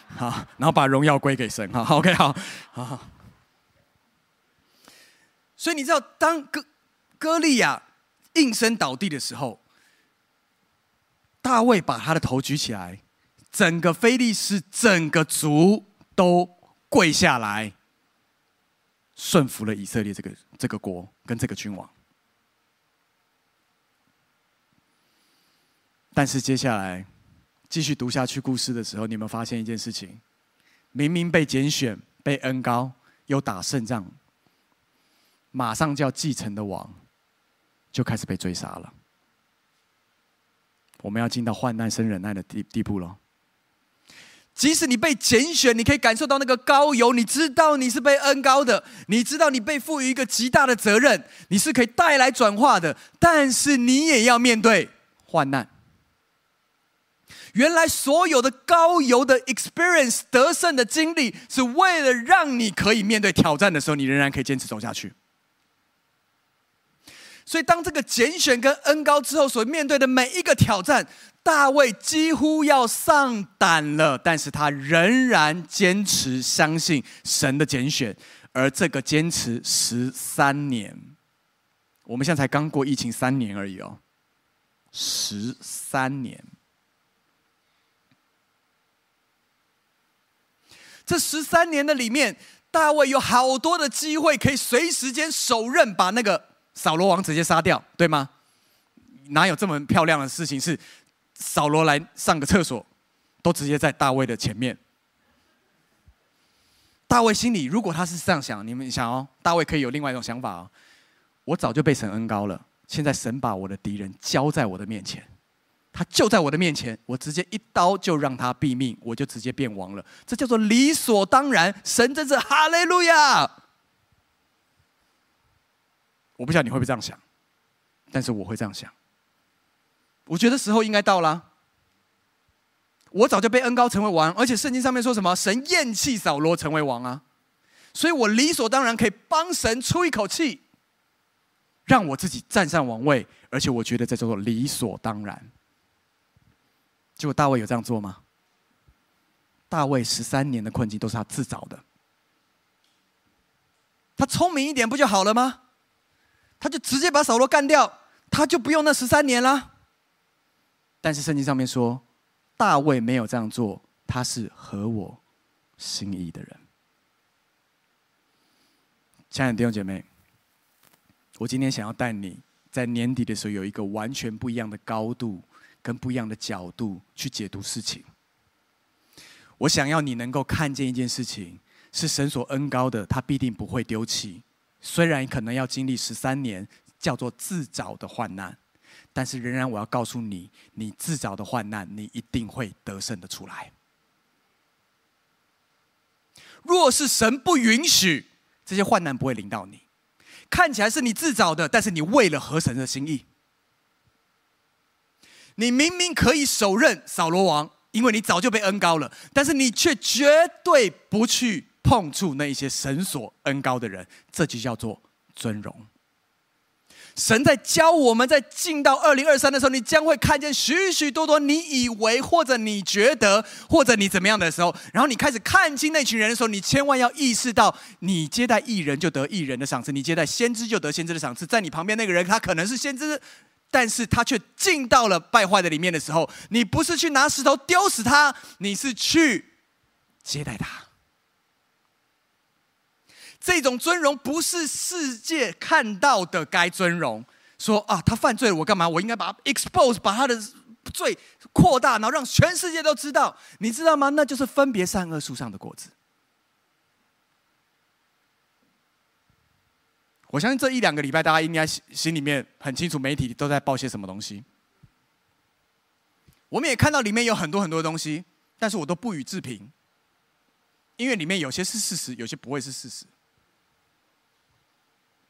[SPEAKER 2] 好，然后把荣耀归给神哈。OK，好，好好。所以你知道，当歌歌利亚应声倒地的时候，大卫把他的头举起来，整个非利士整个族都跪下来，顺服了以色列这个这个国跟这个君王。但是接下来继续读下去故事的时候，你们发现一件事情：明明被拣选、被恩膏，又打胜仗。马上就要继承的王，就开始被追杀了。我们要进到患难生忍耐的地地步了。即使你被拣选，你可以感受到那个膏油，你知道你是被恩膏的，你知道你被赋予一个极大的责任，你是可以带来转化的。但是你也要面对患难。原来所有的高油的 experience 得胜的经历，是为了让你可以面对挑战的时候，你仍然可以坚持走下去。所以，当这个拣选跟恩膏之后，所面对的每一个挑战，大卫几乎要丧胆了，但是他仍然坚持相信神的拣选，而这个坚持十三年，我们现在才刚过疫情三年而已哦，十三年，这十三年的里面，大卫有好多的机会可以随时间手刃把那个。扫罗王直接杀掉，对吗？哪有这么漂亮的事情？是扫罗来上个厕所，都直接在大卫的前面。大卫心里，如果他是这样想，你们想哦，大卫可以有另外一种想法哦。我早就被神恩膏了，现在神把我的敌人交在我的面前，他就在我的面前，我直接一刀就让他毙命，我就直接变王了。这叫做理所当然。神真是哈利路亚。我不知道你会不会这样想，但是我会这样想。我觉得时候应该到了。我早就被恩高成为王，而且圣经上面说什么？神厌弃扫罗成为王啊，所以我理所当然可以帮神出一口气，让我自己站上王位，而且我觉得这叫做理所当然。结果大卫有这样做吗？大卫十三年的困境都是他自找的。他聪明一点不就好了吗？他就直接把扫罗干掉，他就不用那十三年了。但是圣经上面说，大卫没有这样做，他是合我心意的人。亲爱的弟兄姐妹，我今天想要带你在年底的时候有一个完全不一样的高度跟不一样的角度去解读事情。我想要你能够看见一件事情，是神所恩高的，他必定不会丢弃。虽然可能要经历十三年，叫做自找的患难，但是仍然我要告诉你，你自找的患难，你一定会得胜的出来。若是神不允许这些患难，不会临到你，看起来是你自找的，但是你为了合神的心意，你明明可以手刃扫罗王，因为你早就被恩高了，但是你却绝对不去。碰触那一些神所恩高的人，这就叫做尊荣。神在教我们在进到二零二三的时候，你将会看见许许多多你以为或者你觉得或者你怎么样的时候，然后你开始看清那群人的时候，你千万要意识到，你接待艺人就得艺人的赏赐，你接待先知就得先知的赏赐。在你旁边那个人，他可能是先知，但是他却进到了败坏的里面的时候，你不是去拿石头丢死他，你是去接待他。这种尊荣不是世界看到的该尊荣。说啊，他犯罪了，我干嘛？我应该把 expose，把他的罪扩大，然后让全世界都知道。你知道吗？那就是分别善恶树上的果子。我相信这一两个礼拜，大家应该心心里面很清楚，媒体都在报些什么东西。我们也看到里面有很多很多东西，但是我都不予置评，因为里面有些是事实，有些不会是事实。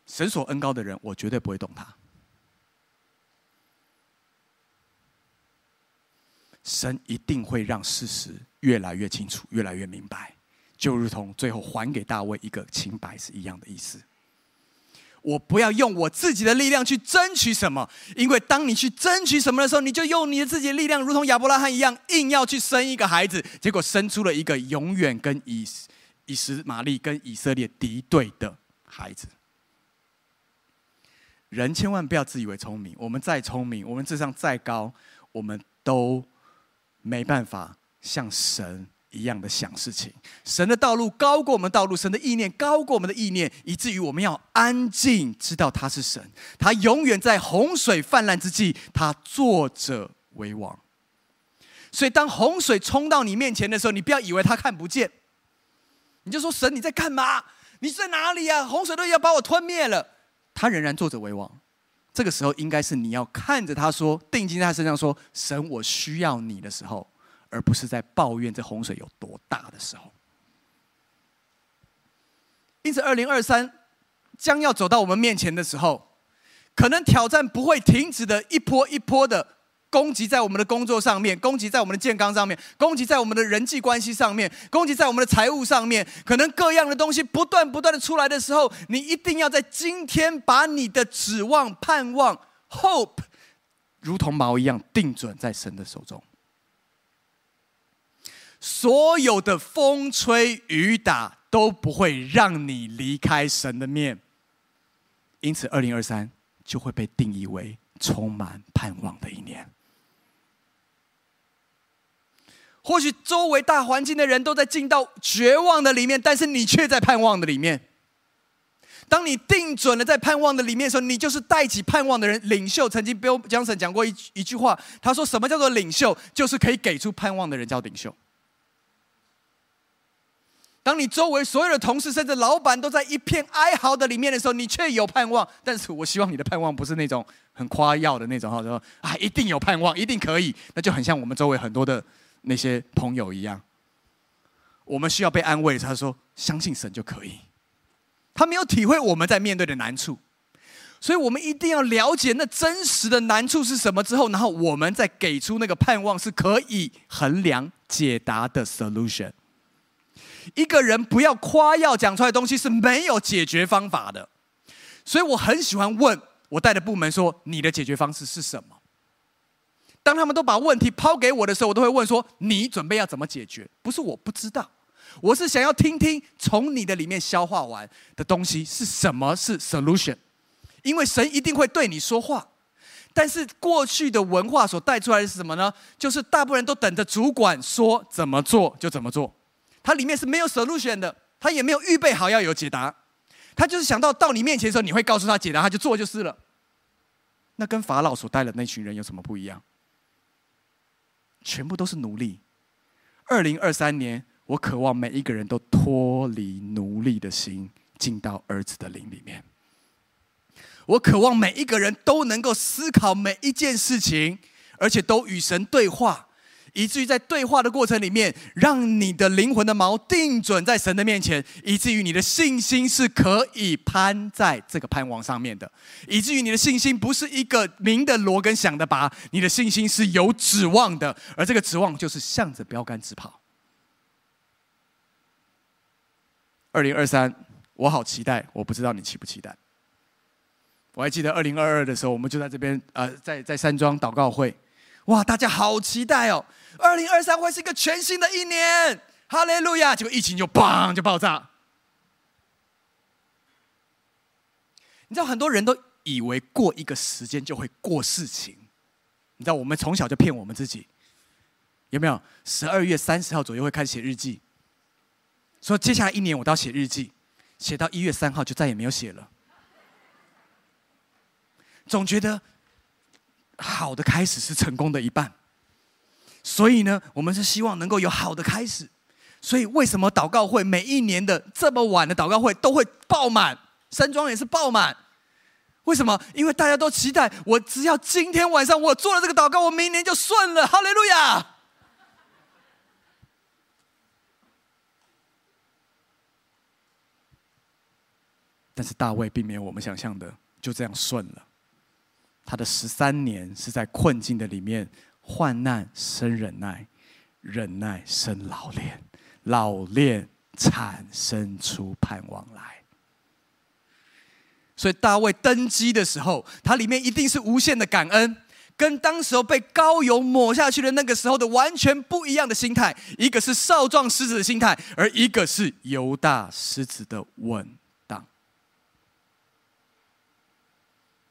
[SPEAKER 2] 神所恩高的人，我绝对不会动他。神一定会让事实越来越清楚，越来越明白，就如同最后还给大卫一个清白是一样的意思。我不要用我自己的力量去争取什么，因为当你去争取什么的时候，你就用你的自己的力量，如同亚伯拉罕一样，硬要去生一个孩子，结果生出了一个永远跟以以实玛利跟以色列敌对的孩子。人千万不要自以为聪明，我们再聪明，我们智商再高，我们都没办法像神一样的想事情。神的道路高过我们道路，神的意念高过我们的意念，以至于我们要安静，知道他是神。他永远在洪水泛滥之际，他坐着为王。所以，当洪水冲到你面前的时候，你不要以为他看不见，你就说：“神，你在干嘛？你在哪里呀？洪水都要把我吞灭了。”他仍然坐着为王，这个时候应该是你要看着他说，定睛在他身上说：“神，我需要你的时候，而不是在抱怨这洪水有多大的时候。”因此，二零二三将要走到我们面前的时候，可能挑战不会停止的，一波一波的。攻击在我们的工作上面，攻击在我们的健康上面，攻击在我们的人际关系上面，攻击在我们的财务上面，可能各样的东西不断不断的出来的时候，你一定要在今天把你的指望、盼望、hope，如同锚一样定准在神的手中。所有的风吹雨打都不会让你离开神的面，因此，二零二三就会被定义为充满盼望的一年。或许周围大环境的人都在进到绝望的里面，但是你却在盼望的里面。当你定准了在盼望的里面的时候，你就是带起盼望的人。领袖曾经 Bill Johnson 讲过一一句话，他说：“什么叫做领袖？就是可以给出盼望的人叫领袖。”当你周围所有的同事甚至老板都在一片哀嚎的里面的时候，你却有盼望。但是我希望你的盼望不是那种很夸耀的那种，哈，说啊一定有盼望，一定可以，那就很像我们周围很多的。那些朋友一样，我们需要被安慰。他说：“相信神就可以。”他没有体会我们在面对的难处，所以我们一定要了解那真实的难处是什么之后，然后我们再给出那个盼望是可以衡量解答的 solution。一个人不要夸耀讲出来的东西是没有解决方法的，所以我很喜欢问我带的部门说：“你的解决方式是什么？”当他们都把问题抛给我的时候，我都会问说：“你准备要怎么解决？”不是我不知道，我是想要听听从你的里面消化完的东西是什么是 solution。因为神一定会对你说话，但是过去的文化所带出来的是什么呢？就是大部分人都等着主管说怎么做就怎么做，它里面是没有 solution 的，他也没有预备好要有解答，他就是想到到你面前的时候，你会告诉他解答，他就做就是了。那跟法老所带的那群人有什么不一样？全部都是奴隶。二零二三年，我渴望每一个人都脱离奴隶的心，进到儿子的灵里面。我渴望每一个人都能够思考每一件事情，而且都与神对话。以至于在对话的过程里面，让你的灵魂的锚定准在神的面前，以至于你的信心是可以攀在这个盼望上面的，以至于你的信心不是一个明的锣跟响的鈸，你的信心是有指望的，而这个指望就是向着标杆直跑。二零二三，我好期待，我不知道你期不期待。我还记得二零二二的时候，我们就在这边，呃，在在山庄祷告会，哇，大家好期待哦！二零二三会是一个全新的一年，哈利路亚！结果疫情就砰就爆炸。你知道很多人都以为过一个时间就会过事情，你知道我们从小就骗我们自己，有没有？十二月三十号左右会开始写日记，说接下来一年我都要写日记，写到一月三号就再也没有写了。总觉得好的开始是成功的一半，所以呢，我们是希望能够有好的开始。所以为什么祷告会每一年的这么晚的祷告会都会爆满？山庄也是爆满。为什么？因为大家都期待，我只要今天晚上我做了这个祷告，我明年就顺了。哈利路亚！但是大卫并没有我们想象的就这样顺了。他的十三年是在困境的里面，患难生忍耐，忍耐生老练，老练产生出盼望来。所以大卫登基的时候，他里面一定是无限的感恩，跟当时候被高油抹下去的那个时候的完全不一样的心态。一个是少壮狮子的心态，而一个是犹大狮子的稳当。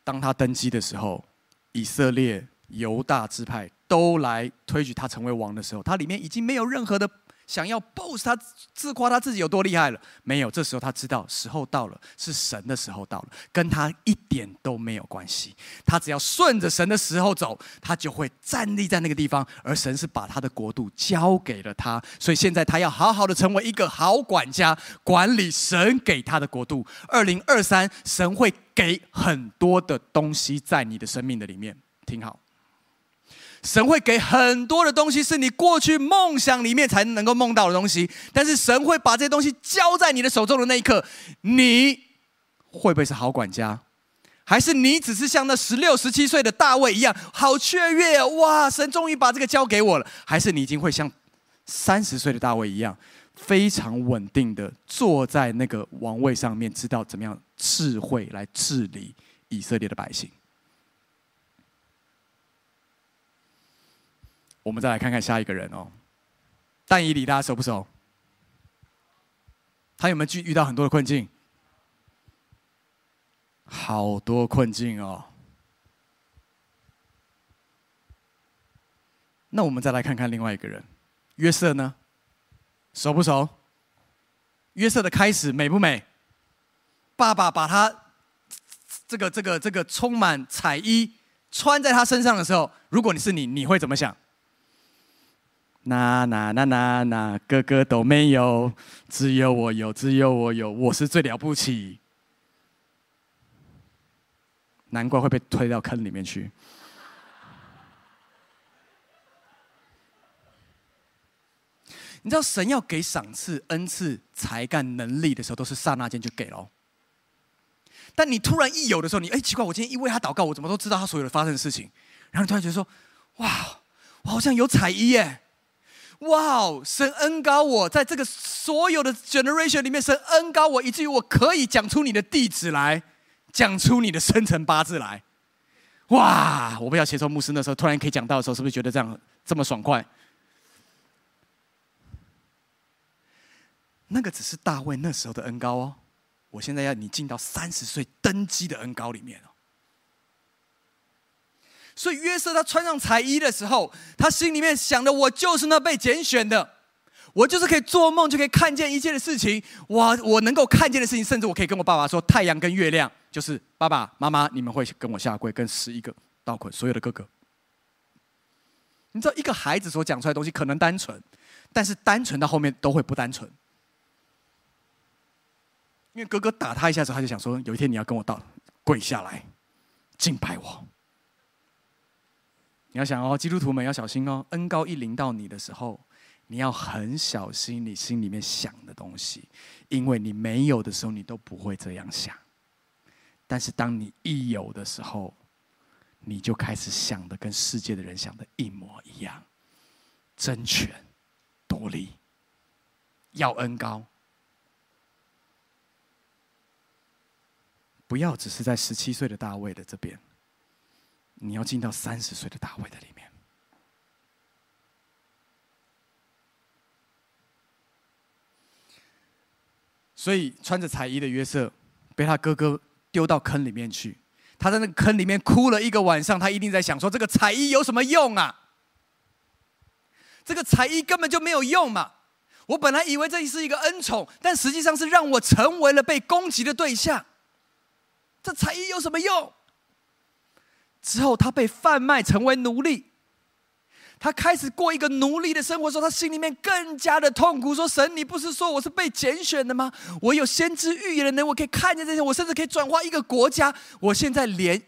[SPEAKER 2] 当他登基的时候，以色列犹大支派都来推举他成为王的时候，他里面已经没有任何的。想要 boast 他自夸他自己有多厉害了？没有，这时候他知道时候到了，是神的时候到了，跟他一点都没有关系。他只要顺着神的时候走，他就会站立在那个地方。而神是把他的国度交给了他，所以现在他要好好的成为一个好管家，管理神给他的国度。二零二三，神会给很多的东西在你的生命的里面，听好。神会给很多的东西，是你过去梦想里面才能够梦到的东西。但是神会把这些东西交在你的手中的那一刻，你会不会是好管家？还是你只是像那十六、十七岁的大卫一样，好雀跃？哇！神终于把这个交给我了。还是你已经会像三十岁的大卫一样，非常稳定的坐在那个王位上面，知道怎么样智慧来治理以色列的百姓？我们再来看看下一个人哦，但以理大家熟不熟？他有没有遇遇到很多的困境？好多困境哦。那我们再来看看另外一个人，约瑟呢？熟不熟？约瑟的开始美不美？爸爸把他这个这个这个充满彩衣穿在他身上的时候，如果你是你，你会怎么想？那那那那那哥哥都没有，只有我有，只有我有，我是最了不起。难怪会被推到坑里面去。你知道神要给赏赐、恩赐、才干、能力的时候，都是刹那间就给了。但你突然一有的时候，你哎奇怪，我今天一为他祷告，我怎么都知道他所有的发生的事情？然后你突然觉得说，哇，我好像有彩衣耶。哇哦！神恩高我，在这个所有的 generation 里面，神恩高我，以至于我可以讲出你的地址来，讲出你的生辰八字来。哇！我不要写错牧师那时候突然可以讲到的时候，是不是觉得这样这么爽快？那个只是大卫那时候的恩高哦。我现在要你进到三十岁登基的恩高里面哦。所以约瑟他穿上彩衣的时候，他心里面想的：我就是那被拣选的，我就是可以做梦就可以看见一切的事情。我我能够看见的事情，甚至我可以跟我爸爸说：太阳跟月亮就是爸爸妈妈，你们会跟我下跪，跟十一个道捆所有的哥哥。你知道一个孩子所讲出来的东西可能单纯，但是单纯到后面都会不单纯，因为哥哥打他一下子，他就想说：有一天你要跟我到跪下来敬拜我。你要想哦，基督徒们要小心哦。恩高一临到你的时候，你要很小心你心里面想的东西，因为你没有的时候，你都不会这样想。但是当你一有的时候，你就开始想的跟世界的人想的一模一样，争权夺利，要恩高。不要只是在十七岁的大卫的这边，你要进到三十岁的大卫的里面。所以穿着彩衣的约瑟被他哥哥丢到坑里面去，他在那个坑里面哭了一个晚上。他一定在想说：这个彩衣有什么用啊？这个彩衣根本就没有用嘛！我本来以为这是一个恩宠，但实际上是让我成为了被攻击的对象。这彩衣有什么用？之后他被贩卖成为奴隶。他开始过一个奴隶的生活的时候，他心里面更加的痛苦。说：“神，你不是说我是被拣选的吗？我有先知预言的能力，我可以看见这些，我甚至可以转化一个国家。我现在连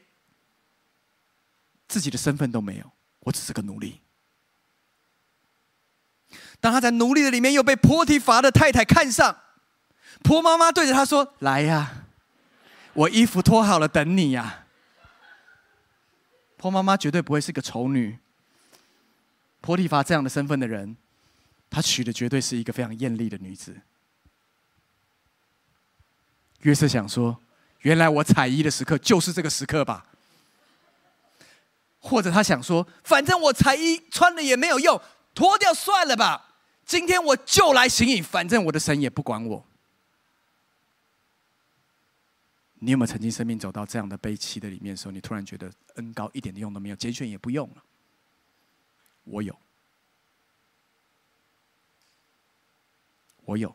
[SPEAKER 2] 自己的身份都没有，我只是个奴隶。”当他在奴隶的里面，又被波提乏的太太看上，婆妈妈对着他说：“来呀，我衣服脱好了，等你呀。”婆妈妈绝对不会是个丑女。婆提乏这样的身份的人，他娶的绝对是一个非常艳丽的女子。约瑟想说：“原来我彩衣的时刻就是这个时刻吧？”或者他想说：“反正我彩衣穿了也没有用，脱掉算了吧。今天我就来行淫，反正我的神也不管我。”你有没有曾经生命走到这样的悲戚的里面的时候，你突然觉得恩高一点的用都没有，拣选也不用了？我有，我有，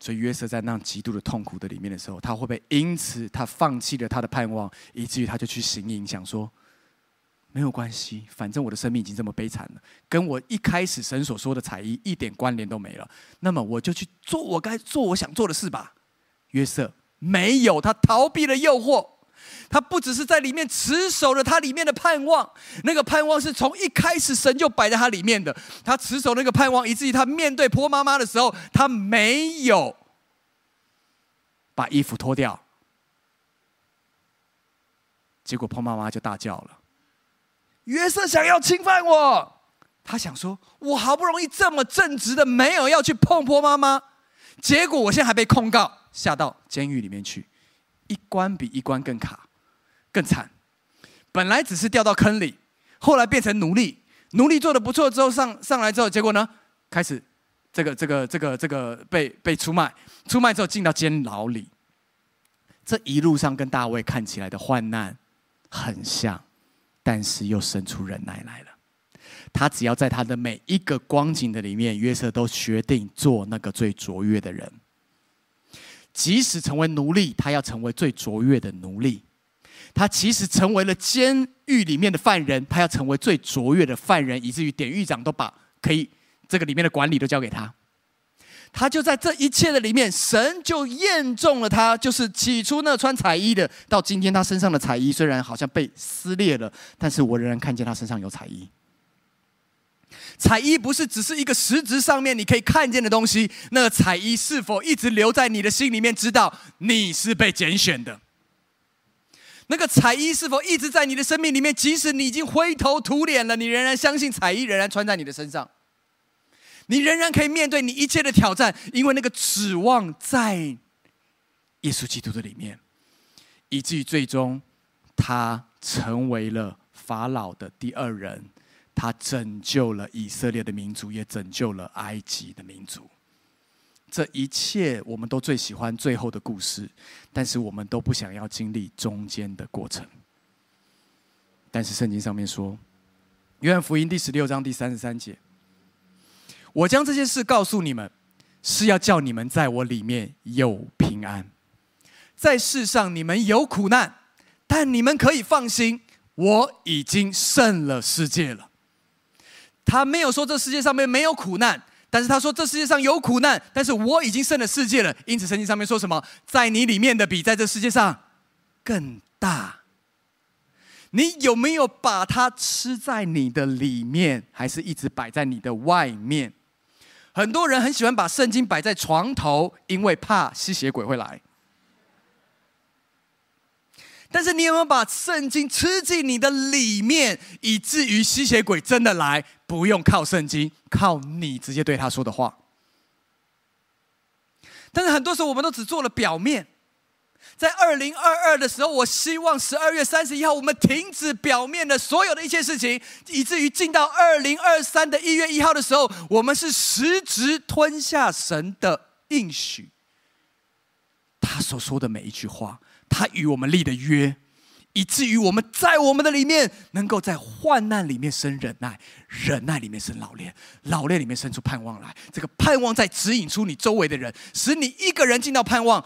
[SPEAKER 2] 所以约瑟在那极度的痛苦的里面的时候，他会不会因此他放弃了他的盼望，以至于他就去行淫，想说没有关系，反正我的生命已经这么悲惨了，跟我一开始神所说的彩衣一点关联都没了，那么我就去做我该做我想做的事吧，约瑟。没有，他逃避了诱惑。他不只是在里面持守了他里面的盼望，那个盼望是从一开始神就摆在他里面的。他持守那个盼望，以至于他面对婆妈妈的时候，他没有把衣服脱掉。结果波妈妈就大叫了：“约瑟想要侵犯我！”他想说：“我好不容易这么正直的，没有要去碰波妈妈，结果我现在还被控告。”下到监狱里面去，一关比一关更卡，更惨。本来只是掉到坑里，后来变成奴隶。奴隶做的不错之后上上来之后，结果呢，开始这个这个这个这个被被出卖，出卖之后进到监牢里。这一路上跟大卫看起来的患难很像，但是又生出忍耐来了。他只要在他的每一个光景的里面，约瑟都决定做那个最卓越的人。即使成为奴隶，他要成为最卓越的奴隶；他即使成为了监狱里面的犯人，他要成为最卓越的犯人，以至于典狱长都把可以这个里面的管理都交给他。他就在这一切的里面，神就验中了他。就是起初那穿彩衣的，到今天他身上的彩衣虽然好像被撕裂了，但是我仍然看见他身上有彩衣。彩衣不是只是一个实质上面你可以看见的东西，那个彩衣是否一直留在你的心里面，知道你是被拣选的？那个彩衣是否一直在你的生命里面，即使你已经灰头土脸了，你仍然相信彩衣仍然穿在你的身上，你仍然可以面对你一切的挑战，因为那个指望在耶稣基督的里面，以至于最终他成为了法老的第二人。他拯救了以色列的民族，也拯救了埃及的民族。这一切我们都最喜欢最后的故事，但是我们都不想要经历中间的过程。但是圣经上面说，《约翰福音》第十六章第三十三节：“我将这些事告诉你们，是要叫你们在我里面有平安。在世上你们有苦难，但你们可以放心，我已经胜了世界了。”他没有说这世界上面没有苦难，但是他说这世界上有苦难，但是我已经胜了世界了。因此圣经上面说什么，在你里面的比在这世界上更大。你有没有把它吃在你的里面，还是一直摆在你的外面？很多人很喜欢把圣经摆在床头，因为怕吸血鬼会来。但是你有没有把圣经吃进你的里面，以至于吸血鬼真的来，不用靠圣经，靠你直接对他说的话？但是很多时候我们都只做了表面。在二零二二的时候，我希望十二月三十一号我们停止表面的所有的一切事情，以至于进到二零二三的一月一号的时候，我们是实质吞下神的应许。他所说的每一句话，他与我们立的约，以至于我们在我们的里面，能够在患难里面生忍耐，忍耐里面生老练，老练里面生出盼望来。这个盼望在指引出你周围的人，使你一个人进到盼望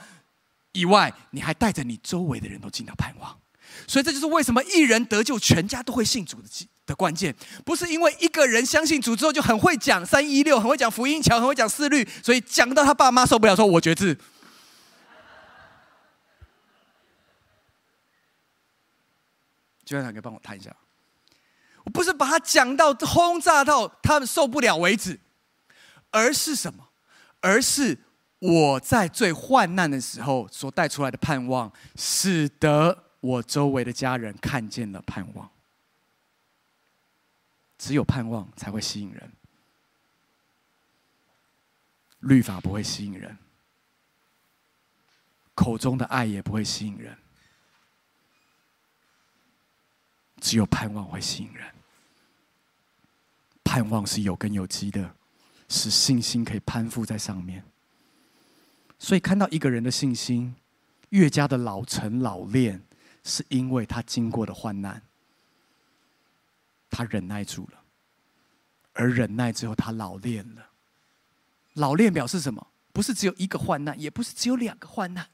[SPEAKER 2] 以外，你还带着你周围的人都进到盼望。所以这就是为什么一人得救，全家都会信主的的关键，不是因为一个人相信主之后就很会讲三一六，很会讲福音桥，很会讲四律，所以讲到他爸妈受不了，说我决志。就让他给帮我谈一下。我不是把他讲到轰炸到他们受不了为止，而是什么？而是我在最患难的时候所带出来的盼望，使得我周围的家人看见了盼望。只有盼望才会吸引人，律法不会吸引人，口中的爱也不会吸引人。只有盼望会吸引人，盼望是有根有基的，使信心可以攀附在上面。所以看到一个人的信心越加的老成老练，是因为他经过的患难，他忍耐住了，而忍耐之后他老练了。老练表示什么？不是只有一个患难，也不是只有两个患难。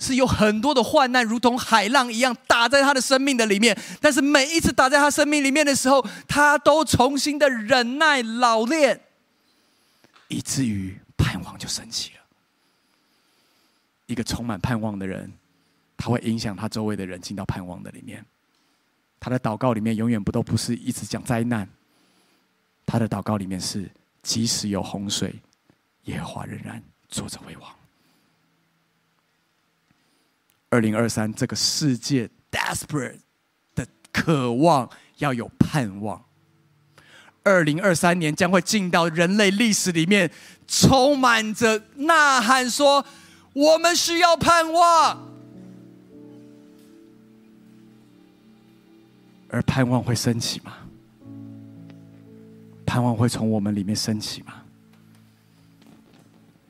[SPEAKER 2] 是有很多的患难，如同海浪一样打在他的生命的里面。但是每一次打在他生命里面的时候，他都重新的忍耐老练，以至于盼望就升起了。一个充满盼望的人，他会影响他周围的人进到盼望的里面。他的祷告里面永远不都不是一直讲灾难，他的祷告里面是：即使有洪水，耶和华仍然坐着为王。二零二三，这个世界 desperate 的渴望要有盼望。二零二三年将会进到人类历史里面，充满着呐喊，说我们需要盼望。而盼望会升起吗？盼望会从我们里面升起吗？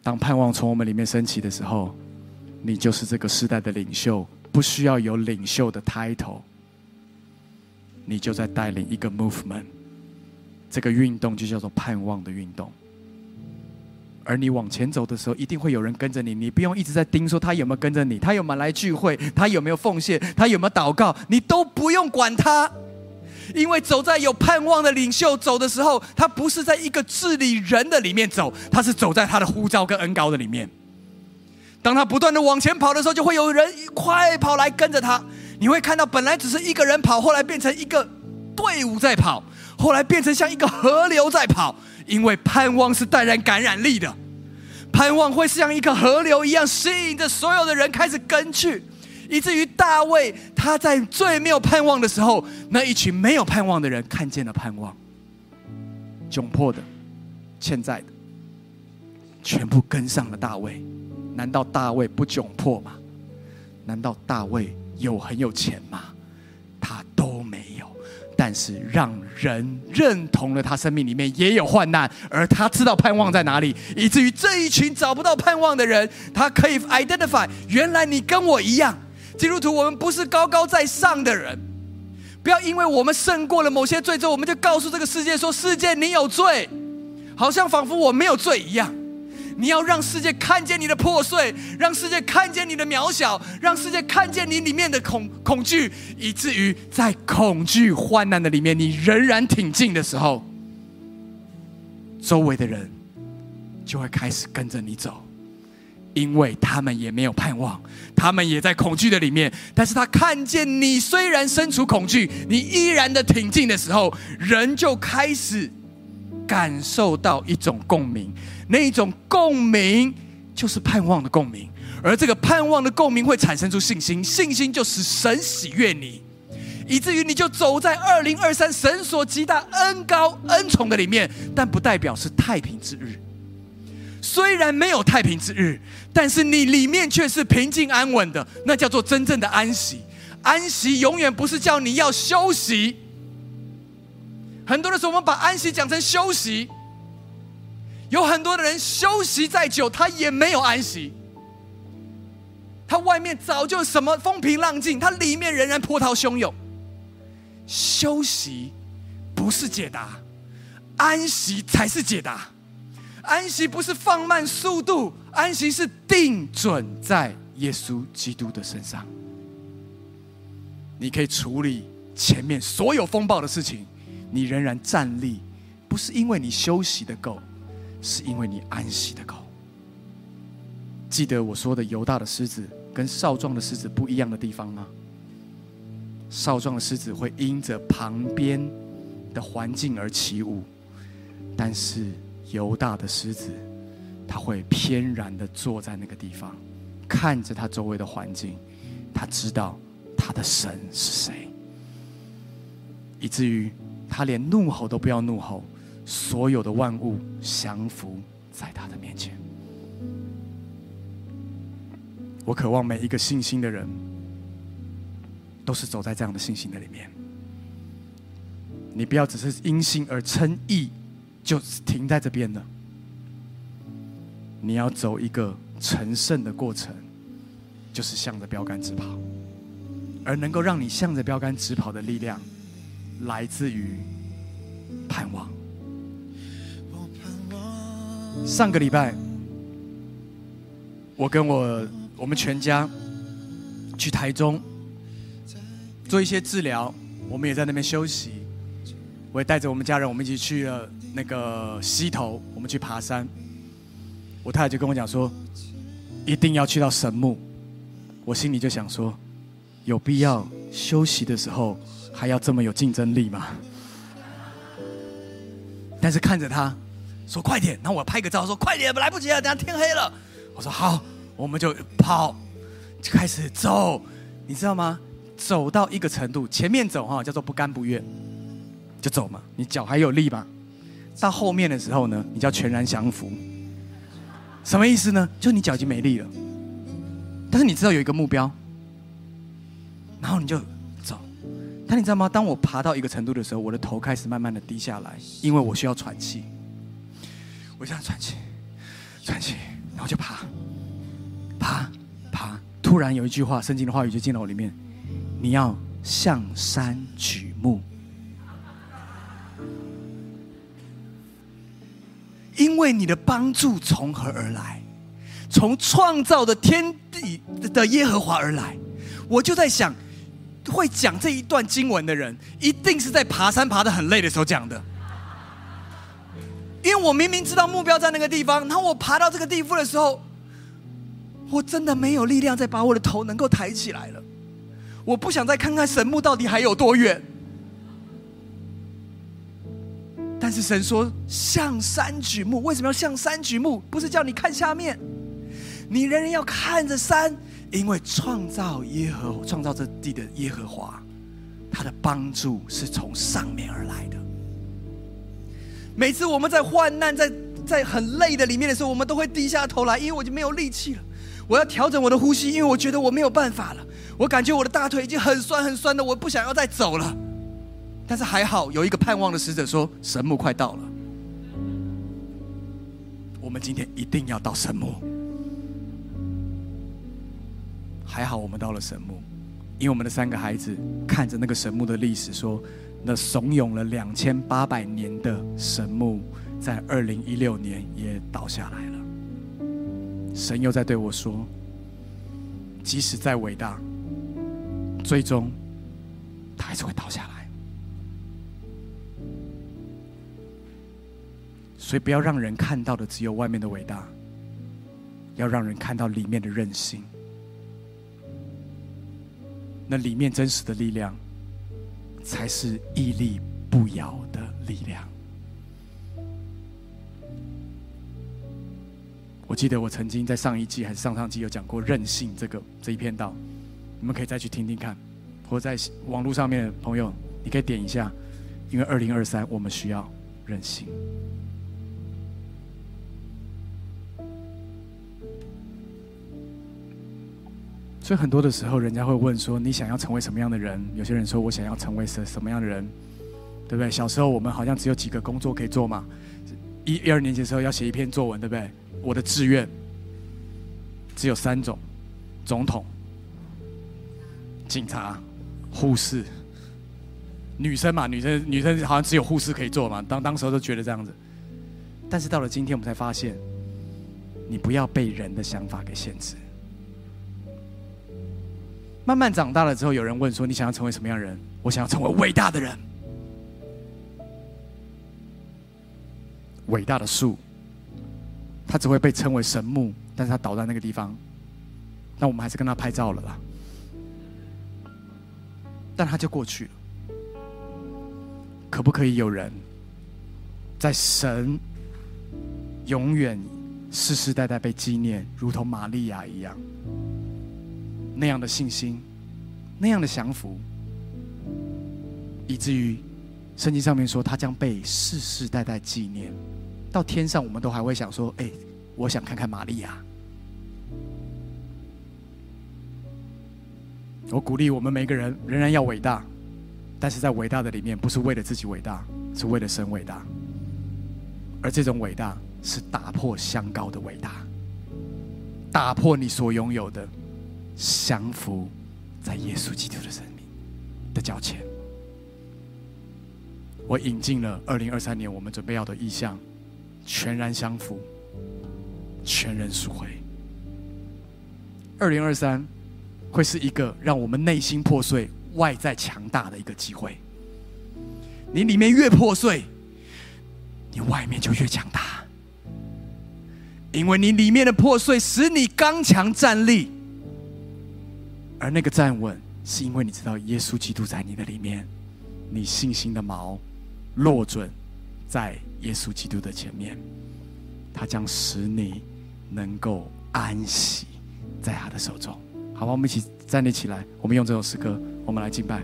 [SPEAKER 2] 当盼望从我们里面升起的时候，你就是这个时代的领袖，不需要有领袖的 title，你就在带领一个 movement，这个运动就叫做盼望的运动。而你往前走的时候，一定会有人跟着你，你不用一直在盯说他有没有跟着你，他有没有来聚会，他有没有奉献，他有没有祷告，你都不用管他，因为走在有盼望的领袖走的时候，他不是在一个治理人的里面走，他是走在他的呼召跟恩膏的里面。当他不断的往前跑的时候，就会有人快跑来跟着他。你会看到，本来只是一个人跑，后来变成一个队伍在跑，后来变成像一个河流在跑。因为盼望是带来感染力的，盼望会像一个河流一样，吸引着所有的人开始跟去，以至于大卫他在最没有盼望的时候，那一群没有盼望的人看见了盼望，窘迫的、欠债的，全部跟上了大卫。难道大卫不窘迫吗？难道大卫有很有钱吗？他都。但是让人认同了他生命里面也有患难，而他知道盼望在哪里，以至于这一群找不到盼望的人，他可以 identify，原来你跟我一样，基督徒，我们不是高高在上的人。不要因为我们胜过了某些罪之后，我们就告诉这个世界说：“世界，你有罪。”好像仿佛我没有罪一样。你要让世界看见你的破碎，让世界看见你的渺小，让世界看见你里面的恐恐惧，以至于在恐惧患难的里面，你仍然挺进的时候，周围的人就会开始跟着你走，因为他们也没有盼望，他们也在恐惧的里面，但是他看见你虽然身处恐惧，你依然的挺进的时候，人就开始感受到一种共鸣。那一种共鸣，就是盼望的共鸣，而这个盼望的共鸣会产生出信心，信心就使神喜悦你，以至于你就走在二零二三神所极大恩高恩宠的里面，但不代表是太平之日。虽然没有太平之日，但是你里面却是平静安稳的，那叫做真正的安息。安息永远不是叫你要休息。很多的时候，我们把安息讲成休息。有很多的人休息再久，他也没有安息。他外面早就什么风平浪静，他里面仍然波涛汹涌。休息不是解答，安息才是解答。安息不是放慢速度，安息是定准在耶稣基督的身上。你可以处理前面所有风暴的事情，你仍然站立，不是因为你休息的够，是因为你安息的够。记得我说的犹大的狮子跟少壮的狮子不一样的地方吗？少壮的狮子会因着旁边的环境而起舞，但是犹大的狮子，他会翩然的坐在那个地方，看着他周围的环境，他知道他的神是谁，以至于他连怒吼都不要怒吼，所有的万物降服在他的面前。我渴望每一个信心的人，都是走在这样的信心的里面。你不要只是因信而称义，就停在这边了。你要走一个成圣的过程，就是向着标杆直跑。而能够让你向着标杆直跑的力量，来自于盼望。上个礼拜，我跟我。我们全家去台中做一些治疗，我们也在那边休息。我也带着我们家人，我们一起去了那个溪头，我们去爬山。我太太就跟我讲说，一定要去到神木。我心里就想说，有必要休息的时候还要这么有竞争力吗？但是看着他说快点，然后我拍个照说快点，来不及了，等下天黑了。我说好。我们就跑，就开始走，你知道吗？走到一个程度，前面走哈叫做不甘不愿，就走嘛，你脚还有力嘛。到后面的时候呢，你叫全然降服。什么意思呢？就你脚已经没力了，但是你知道有一个目标，然后你就走。但你知道吗？当我爬到一个程度的时候，我的头开始慢慢的低下来，因为我需要喘气。我想喘气，喘气，然后就爬。爬爬，突然有一句话，圣经的话语就进到我里面：你要向山举目，因为你的帮助从何而来？从创造的天地的耶和华而来。我就在想，会讲这一段经文的人，一定是在爬山爬得很累的时候讲的，因为我明明知道目标在那个地方，然后我爬到这个地步的时候。我真的没有力量再把我的头能够抬起来了，我不想再看看神木到底还有多远。但是神说向山举目，为什么要向山举目？不是叫你看下面，你仍然要看着山，因为创造耶和创造这地的耶和华，他的帮助是从上面而来的。每次我们在患难、在在很累的里面的时候，我们都会低下头来，因为我就没有力气了。我要调整我的呼吸，因为我觉得我没有办法了。我感觉我的大腿已经很酸很酸的，我不想要再走了。但是还好，有一个盼望的使者说：“神木快到了，我们今天一定要到神木。”还好我们到了神木，因为我们的三个孩子看着那个神木的历史说：“那怂恿了两千八百年的神木，在二零一六年也倒下来了。”神又在对我说：“即使再伟大，最终他还是会倒下来。所以不要让人看到的只有外面的伟大，要让人看到里面的韧性。那里面真实的力量，才是屹立不摇的力量。”我记得我曾经在上一季还是上上季有讲过韧性这个这一篇道，你们可以再去听听看，或在网络上面的朋友，你可以点一下，因为二零二三我们需要韧性。所以很多的时候，人家会问说：“你想要成为什么样的人？”有些人说：“我想要成为什什么样的人？”对不对？小时候我们好像只有几个工作可以做嘛。一、一二年级的时候要写一篇作文，对不对？我的志愿只有三种：总统、警察、护士。女生嘛，女生女生好像只有护士可以做嘛。当当时候都觉得这样子，但是到了今天，我们才发现，你不要被人的想法给限制。慢慢长大了之后，有人问说：“你想要成为什么样的人？”我想要成为伟大的人。伟大的树，它只会被称为神木，但是它倒在那个地方，那我们还是跟它拍照了啦。但它就过去了。可不可以有人，在神永远世世代代被纪念，如同玛利亚一样？那样的信心，那样的降服，以至于圣经上面说他将被世世代代纪念，到天上我们都还会想说：“哎，我想看看玛利亚。”我鼓励我们每个人仍然要伟大，但是在伟大的里面，不是为了自己伟大，是为了神伟大。而这种伟大是打破相高的伟大，打破你所拥有的。降服在耶稣基督的生命的脚前，我引进了二零二三年我们准备要的意象：全然降服，全人赎回。二零二三会是一个让我们内心破碎、外在强大的一个机会。你里面越破碎，你外面就越强大，因为你里面的破碎使你刚强站立。而那个站稳，是因为你知道耶稣基督在你的里面，你信心的锚落准在耶稣基督的前面，他将使你能够安息在他的手中。好吧，我们一起站立起来，我们用这首诗歌，我们来敬拜。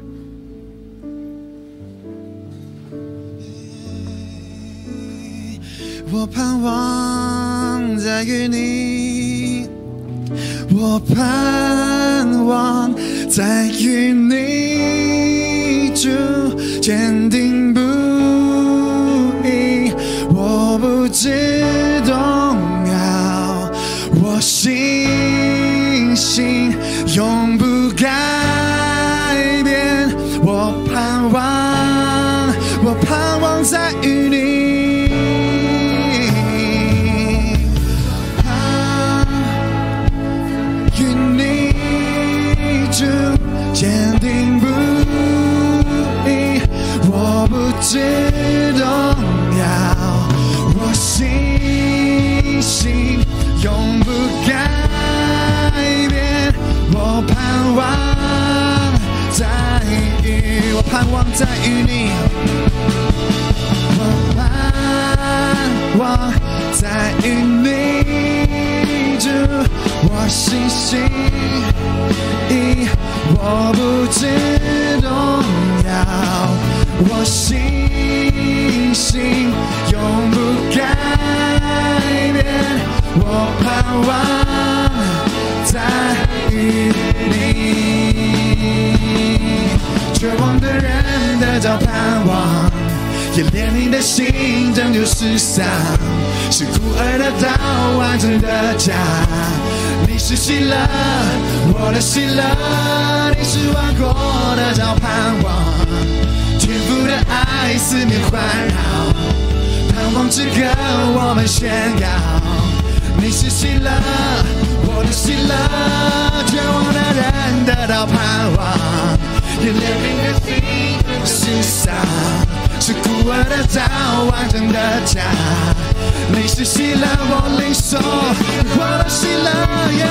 [SPEAKER 3] 我盼望在与你。我盼望在与你住，坚定不移，我不知动摇，我信心永不改。只动摇，我信心永不改变。我盼望在与，我盼望在与你。我盼望在与你住，我信心，我不知动摇。我信心永不改变，我盼望在与你。绝望的人得到盼望，也怜悯的心拯救世上，是孤儿得到完整的家。你是喜乐，我的喜乐，你是万国的得到盼望。四面环绕，盼望之歌我们宣告。你是喜乐，我的喜乐，绝望的人得到盼望。也怜悯的心，世上是孤儿的找完整的家。你是喜乐，我领受我的喜乐，耶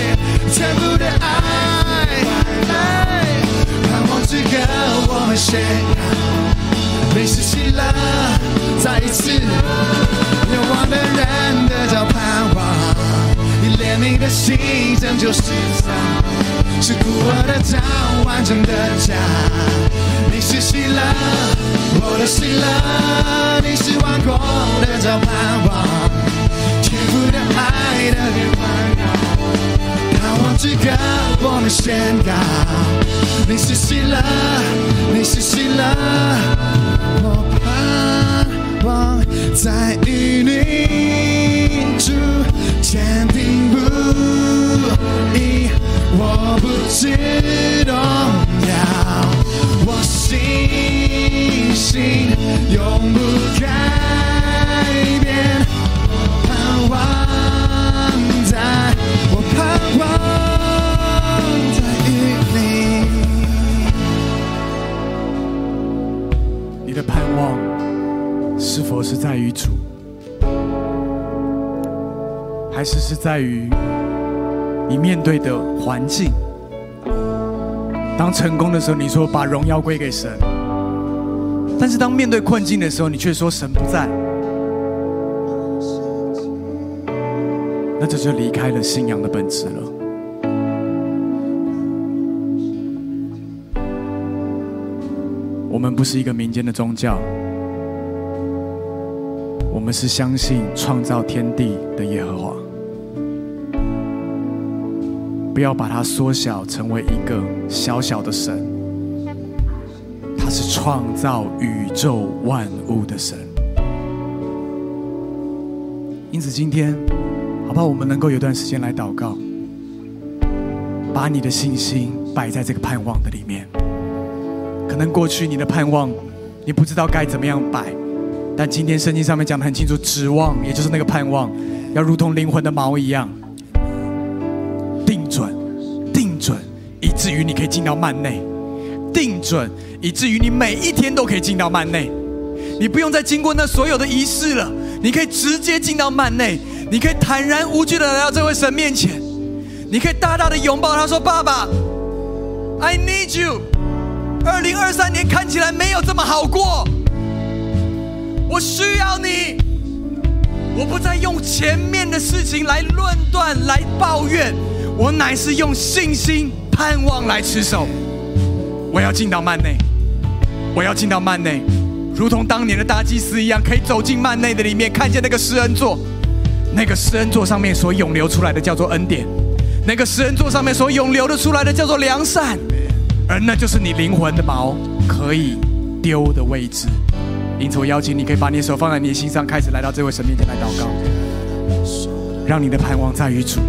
[SPEAKER 3] 耶，天父的爱。是刻，我们写。你是希乐，再一次，渴望的人得到盼望。你怜悯的心拯救失丧，是孤儿的家，完整的家。你是希乐，我的希乐，你是王国的造盼望。天赋的爱的环耀。盼望之歌我们宣告。你是喜乐，你是喜乐，我盼望在与你住，坚定不移，我不知动摇，我信心永不改变，我盼望在，我盼望
[SPEAKER 2] 望是否是在于主，还是是在于你面对的环境？当成功的时候，你说把荣耀归给神；但是当面对困境的时候，你却说神不在。那这就离开了信仰的本质了。我们不是一个民间的宗教，我们是相信创造天地的耶和华。不要把它缩小成为一个小小的神，他是创造宇宙万物的神。因此，今天，好不好？我们能够有段时间来祷告，把你的信心摆在这个盼望的里面。可能过去你的盼望，你不知道该怎么样摆，但今天圣经上面讲得很清楚，指望也就是那个盼望，要如同灵魂的锚一样。定准，定准以至于你可以进到幔内，定准，以至于你每一天都可以进到幔内，你不用再经过那所有的仪式了，你可以直接进到幔内，你可以坦然无惧的来到这位神面前，你可以大大的拥抱他说：“爸爸，I need you。”二零二三年看起来没有这么好过，我需要你，我不再用前面的事情来论断、来抱怨，我乃是用信心。盼望来持守，我要进到幔内，我要进到幔内，如同当年的大祭司一样，可以走进幔内的里面，看见那个施恩座，那个施恩座上面所涌流出来的叫做恩典，那个施恩座上面所涌流的出来的叫做良善，而那就是你灵魂的锚可以丢的位置。因此，我邀请你可以把你的手放在你的心上，开始来到这位神面前来祷告，让你的盼望在于主，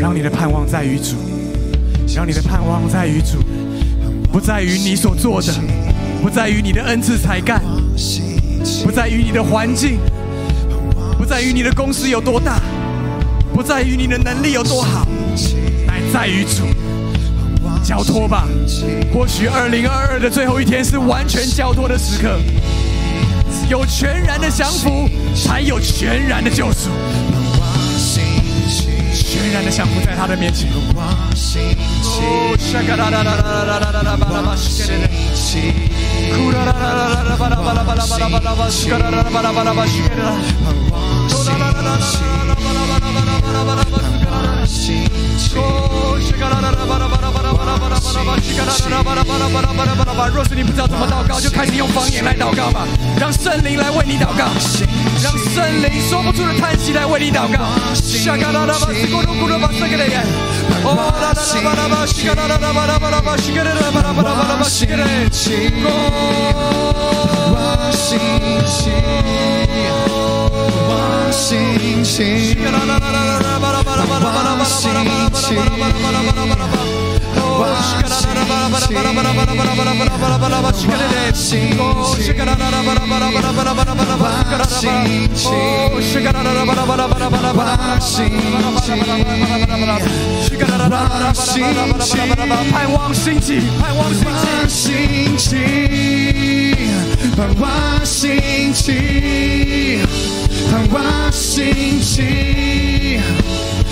[SPEAKER 2] 让你的盼望在于主。让你的盼望在于主，不在于你所做的，不在于你的恩赐才干，不在于你的环境，不在于你的公司有多大，不在于你的能力有多好，乃在于主。交托吧，或许二零二二的最后一天是完全交托的时刻，有全然的降服，才有全然的救赎。全然的降服在他的面前。若是你不知道怎么祷告，就开始用方言来祷告吧。让圣灵来为你祷告，让圣灵说不出的叹息来为你祷告。盼望兴起，盼望兴起，盼望兴起，盼望兴起，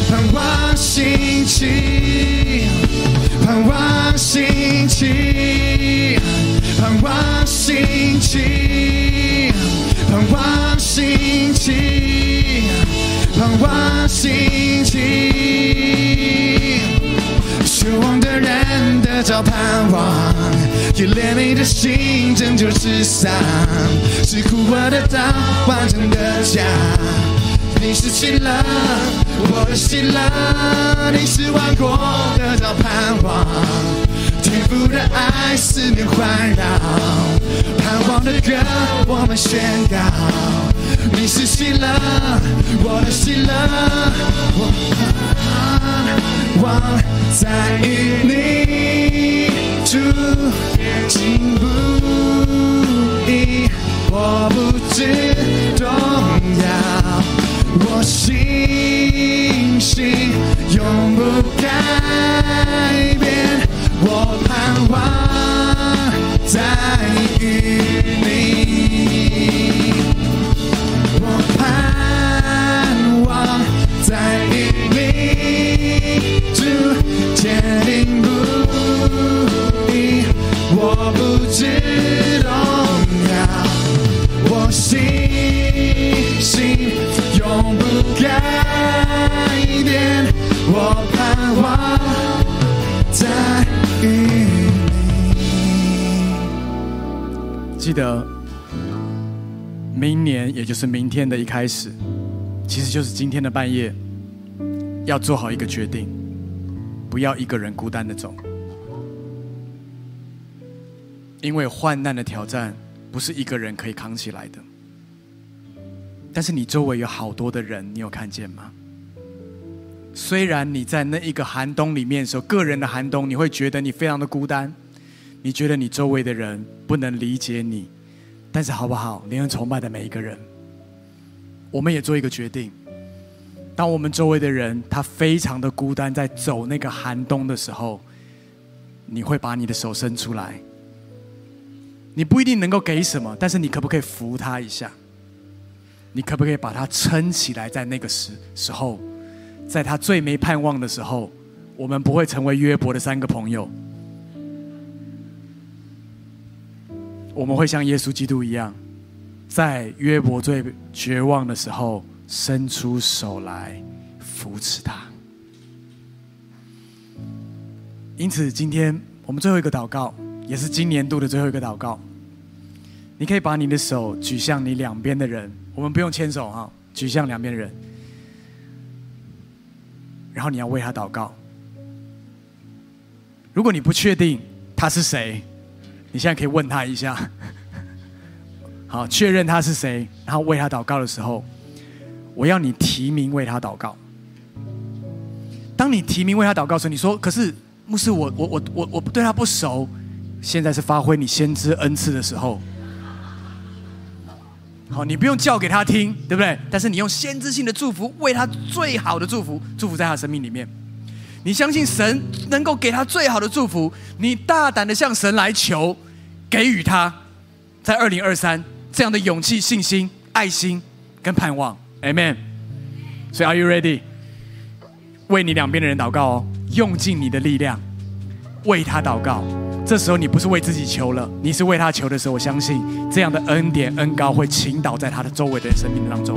[SPEAKER 2] 盼望兴起。盼望兴起，盼望兴起，盼望兴起，盼望兴
[SPEAKER 3] 给怜悯的心拯救世上，是苦我的道完整的家。你是喜乐，我的喜乐，你是万国的得着盼望，天赋的爱四面环绕，盼望的歌我们宣告。你是喜乐，我的希乐，我盼望在与你主经不移，我不知动摇。我信心永不改变，我盼望在与你，
[SPEAKER 2] 得，明年也就是明天的一开始，其实就是今天的半夜，要做好一个决定，不要一个人孤单的走，因为患难的挑战不是一个人可以扛起来的。但是你周围有好多的人，你有看见吗？虽然你在那一个寒冬里面的时候，个人的寒冬，你会觉得你非常的孤单，你觉得你周围的人不能理解你。但是好不好？你很崇拜的每一个人，我们也做一个决定：当我们周围的人他非常的孤单，在走那个寒冬的时候，你会把你的手伸出来。你不一定能够给什么，但是你可不可以扶他一下？你可不可以把他撑起来？在那个时时候，在他最没盼望的时候，我们不会成为约伯的三个朋友。我们会像耶稣基督一样，在约伯最绝望的时候，伸出手来扶持他。因此，今天我们最后一个祷告，也是今年度的最后一个祷告。你可以把你的手举向你两边的人。我们不用牵手哈，举向两边的人，然后你要为他祷告。如果你不确定他是谁，你现在可以问他一下，好，确认他是谁，然后为他祷告的时候，我要你提名为他祷告。当你提名为他祷告时，你说：“可是牧师，我我我我我对他不熟。”现在是发挥你先知恩赐的时候。好，你不用叫给他听，对不对？但是你用先知性的祝福，为他最好的祝福，祝福在他生命里面。你相信神能够给他最好的祝福，你大胆的向神来求，给予他，在二零二三这样的勇气、信心、爱心跟盼望，Amen。所以，Are you ready？为你两边的人祷告哦，用尽你的力量为他祷告。这时候你不是为自己求了，你是为他求的时候，我相信这样的恩典恩膏会倾倒在他的周围的生命当中。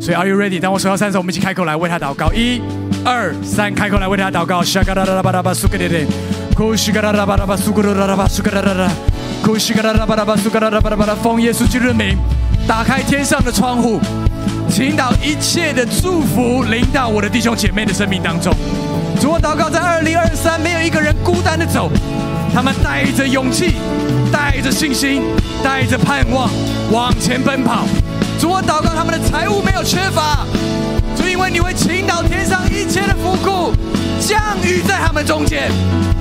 [SPEAKER 2] 所以，Are you ready？当我数到三的时，我们一起开口来为他祷告。一、二、三，开口来为他祷告。奉耶稣基督的名，打开天上的窗户，倾倒一切的祝福临到我的弟兄姐妹的生命当中。主，我祷告，在二零二三，没有一个人孤单的走。他们带着勇气，带着信心，带着盼望往前奔跑。主，我祷告他们的财物没有缺乏。因为你会倾倒天上一切的福谷，降雨在他们中间，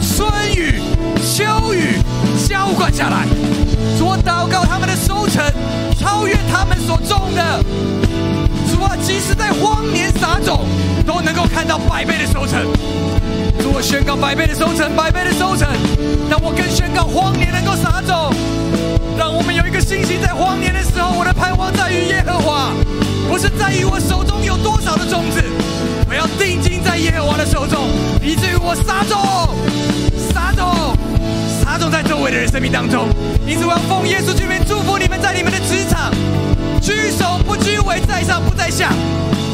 [SPEAKER 2] 春雨、秋雨浇灌下来。主，我祷告他们的收成超越他们所种的。主啊，即使在荒年撒种，都能够看到百倍的收成。主，我宣告百倍的收成，百倍的收成。让我更宣告荒年能够撒种，让我们有一个信心，在荒年的时候，我的盼望在于耶和华，不是在于我手中有多少的种子。我要定睛在耶和华的手中，以至于我撒种，撒种，撒种在周围的人生命当中。因此，我要奉耶稣之名祝福你们，在你们的职场，居首不居尾，在上不在下。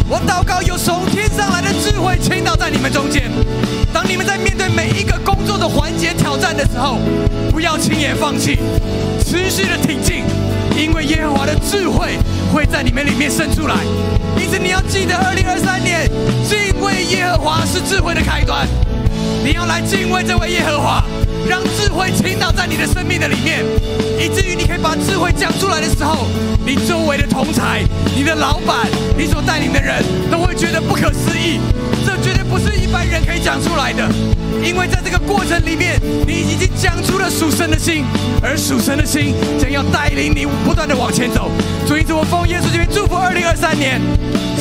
[SPEAKER 2] 我祷告，有从天上来的智慧倾倒在你们中间。当你们在面对每一个工作的环节挑战的时候，不要轻言放弃，持续的挺进，因为耶和华的智慧会在你们里面生出来。因此，你要记得，二零二三年敬畏耶和华是智慧的开端。你要来敬畏这位耶和华，让智慧倾倒在你的生命的里面，以至于你可以把智慧讲出来的时候，你周围的同侪、你的老板、你所带领的人都会觉得不可思议。这绝对不是一般人可以讲出来的，因为在这个过程里面，你已经讲出了属神的心，而属神的心将要带领你不断的往前走。所以，因此我奉耶稣之名祝福二零二三年，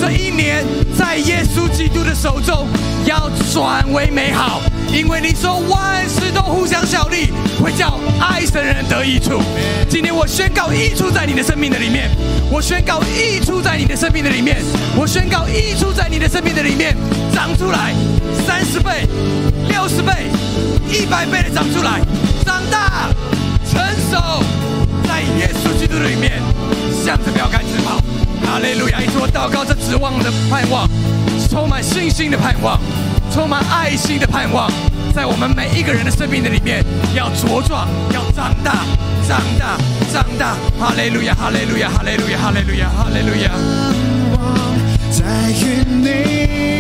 [SPEAKER 2] 这一年在耶稣基督的手中要转为美好。因为你说万事都互相效力，会叫爱神人得益处。今天我宣告益处在你的生命的里面，我宣告益处在你的生命的里面，我宣告益处在你的生命的里面长出来，三十倍、六十倍、一百倍的长出来，长大成熟，在耶稣基督的里面，向着标杆直跑。哈利路亚！一直我祷告，这指望的盼望，充满信心的盼望。充满爱心的盼望，在我们每一个人的生命的里面，要茁壮，要长大，长大，长大。哈利路亚，哈利路亚，哈利路亚，哈利路亚，哈利路亚。
[SPEAKER 3] 在与你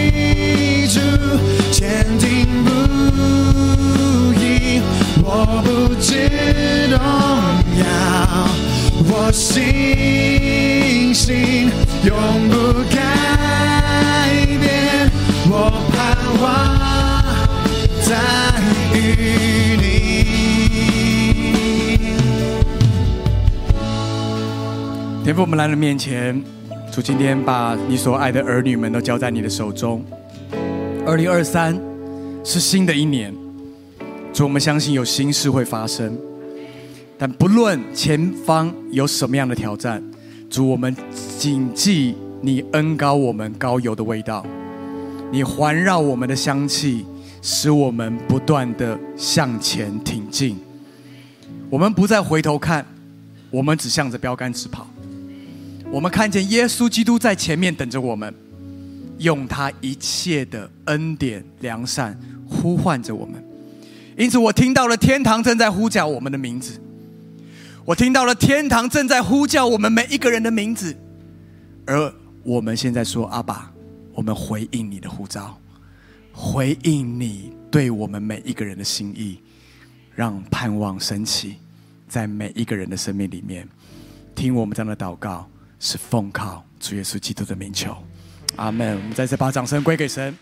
[SPEAKER 3] 坚定不移，我不知动摇，我信心永不改变，我盼望。在与你。
[SPEAKER 4] 天父，我们来到面前，主今天把你所爱的儿女们都交在你的手中。二零二三是新的一年，主，我们相信有新事会发生，但不论前方有什么样的挑战，主，我们谨记你恩高我们高油的味道。你环绕我们的香气，使我们不断的向前挺进。我们不再回头看，我们只向着标杆直跑。我们看见耶稣基督在前面等着我们，用他一切的恩典良善呼唤着我们。因此，我听到了天堂正在呼叫我们的名字。我听到了天堂正在呼叫我们每一个人的名字，而我们现在说：“阿爸。”我们回应你的呼召，回应你对我们每一个人的心意，让盼望升起在每一个人的生命里面。听我们这样的祷告，是奉靠主耶稣基督的名求，阿门。我们再次把掌声归给神。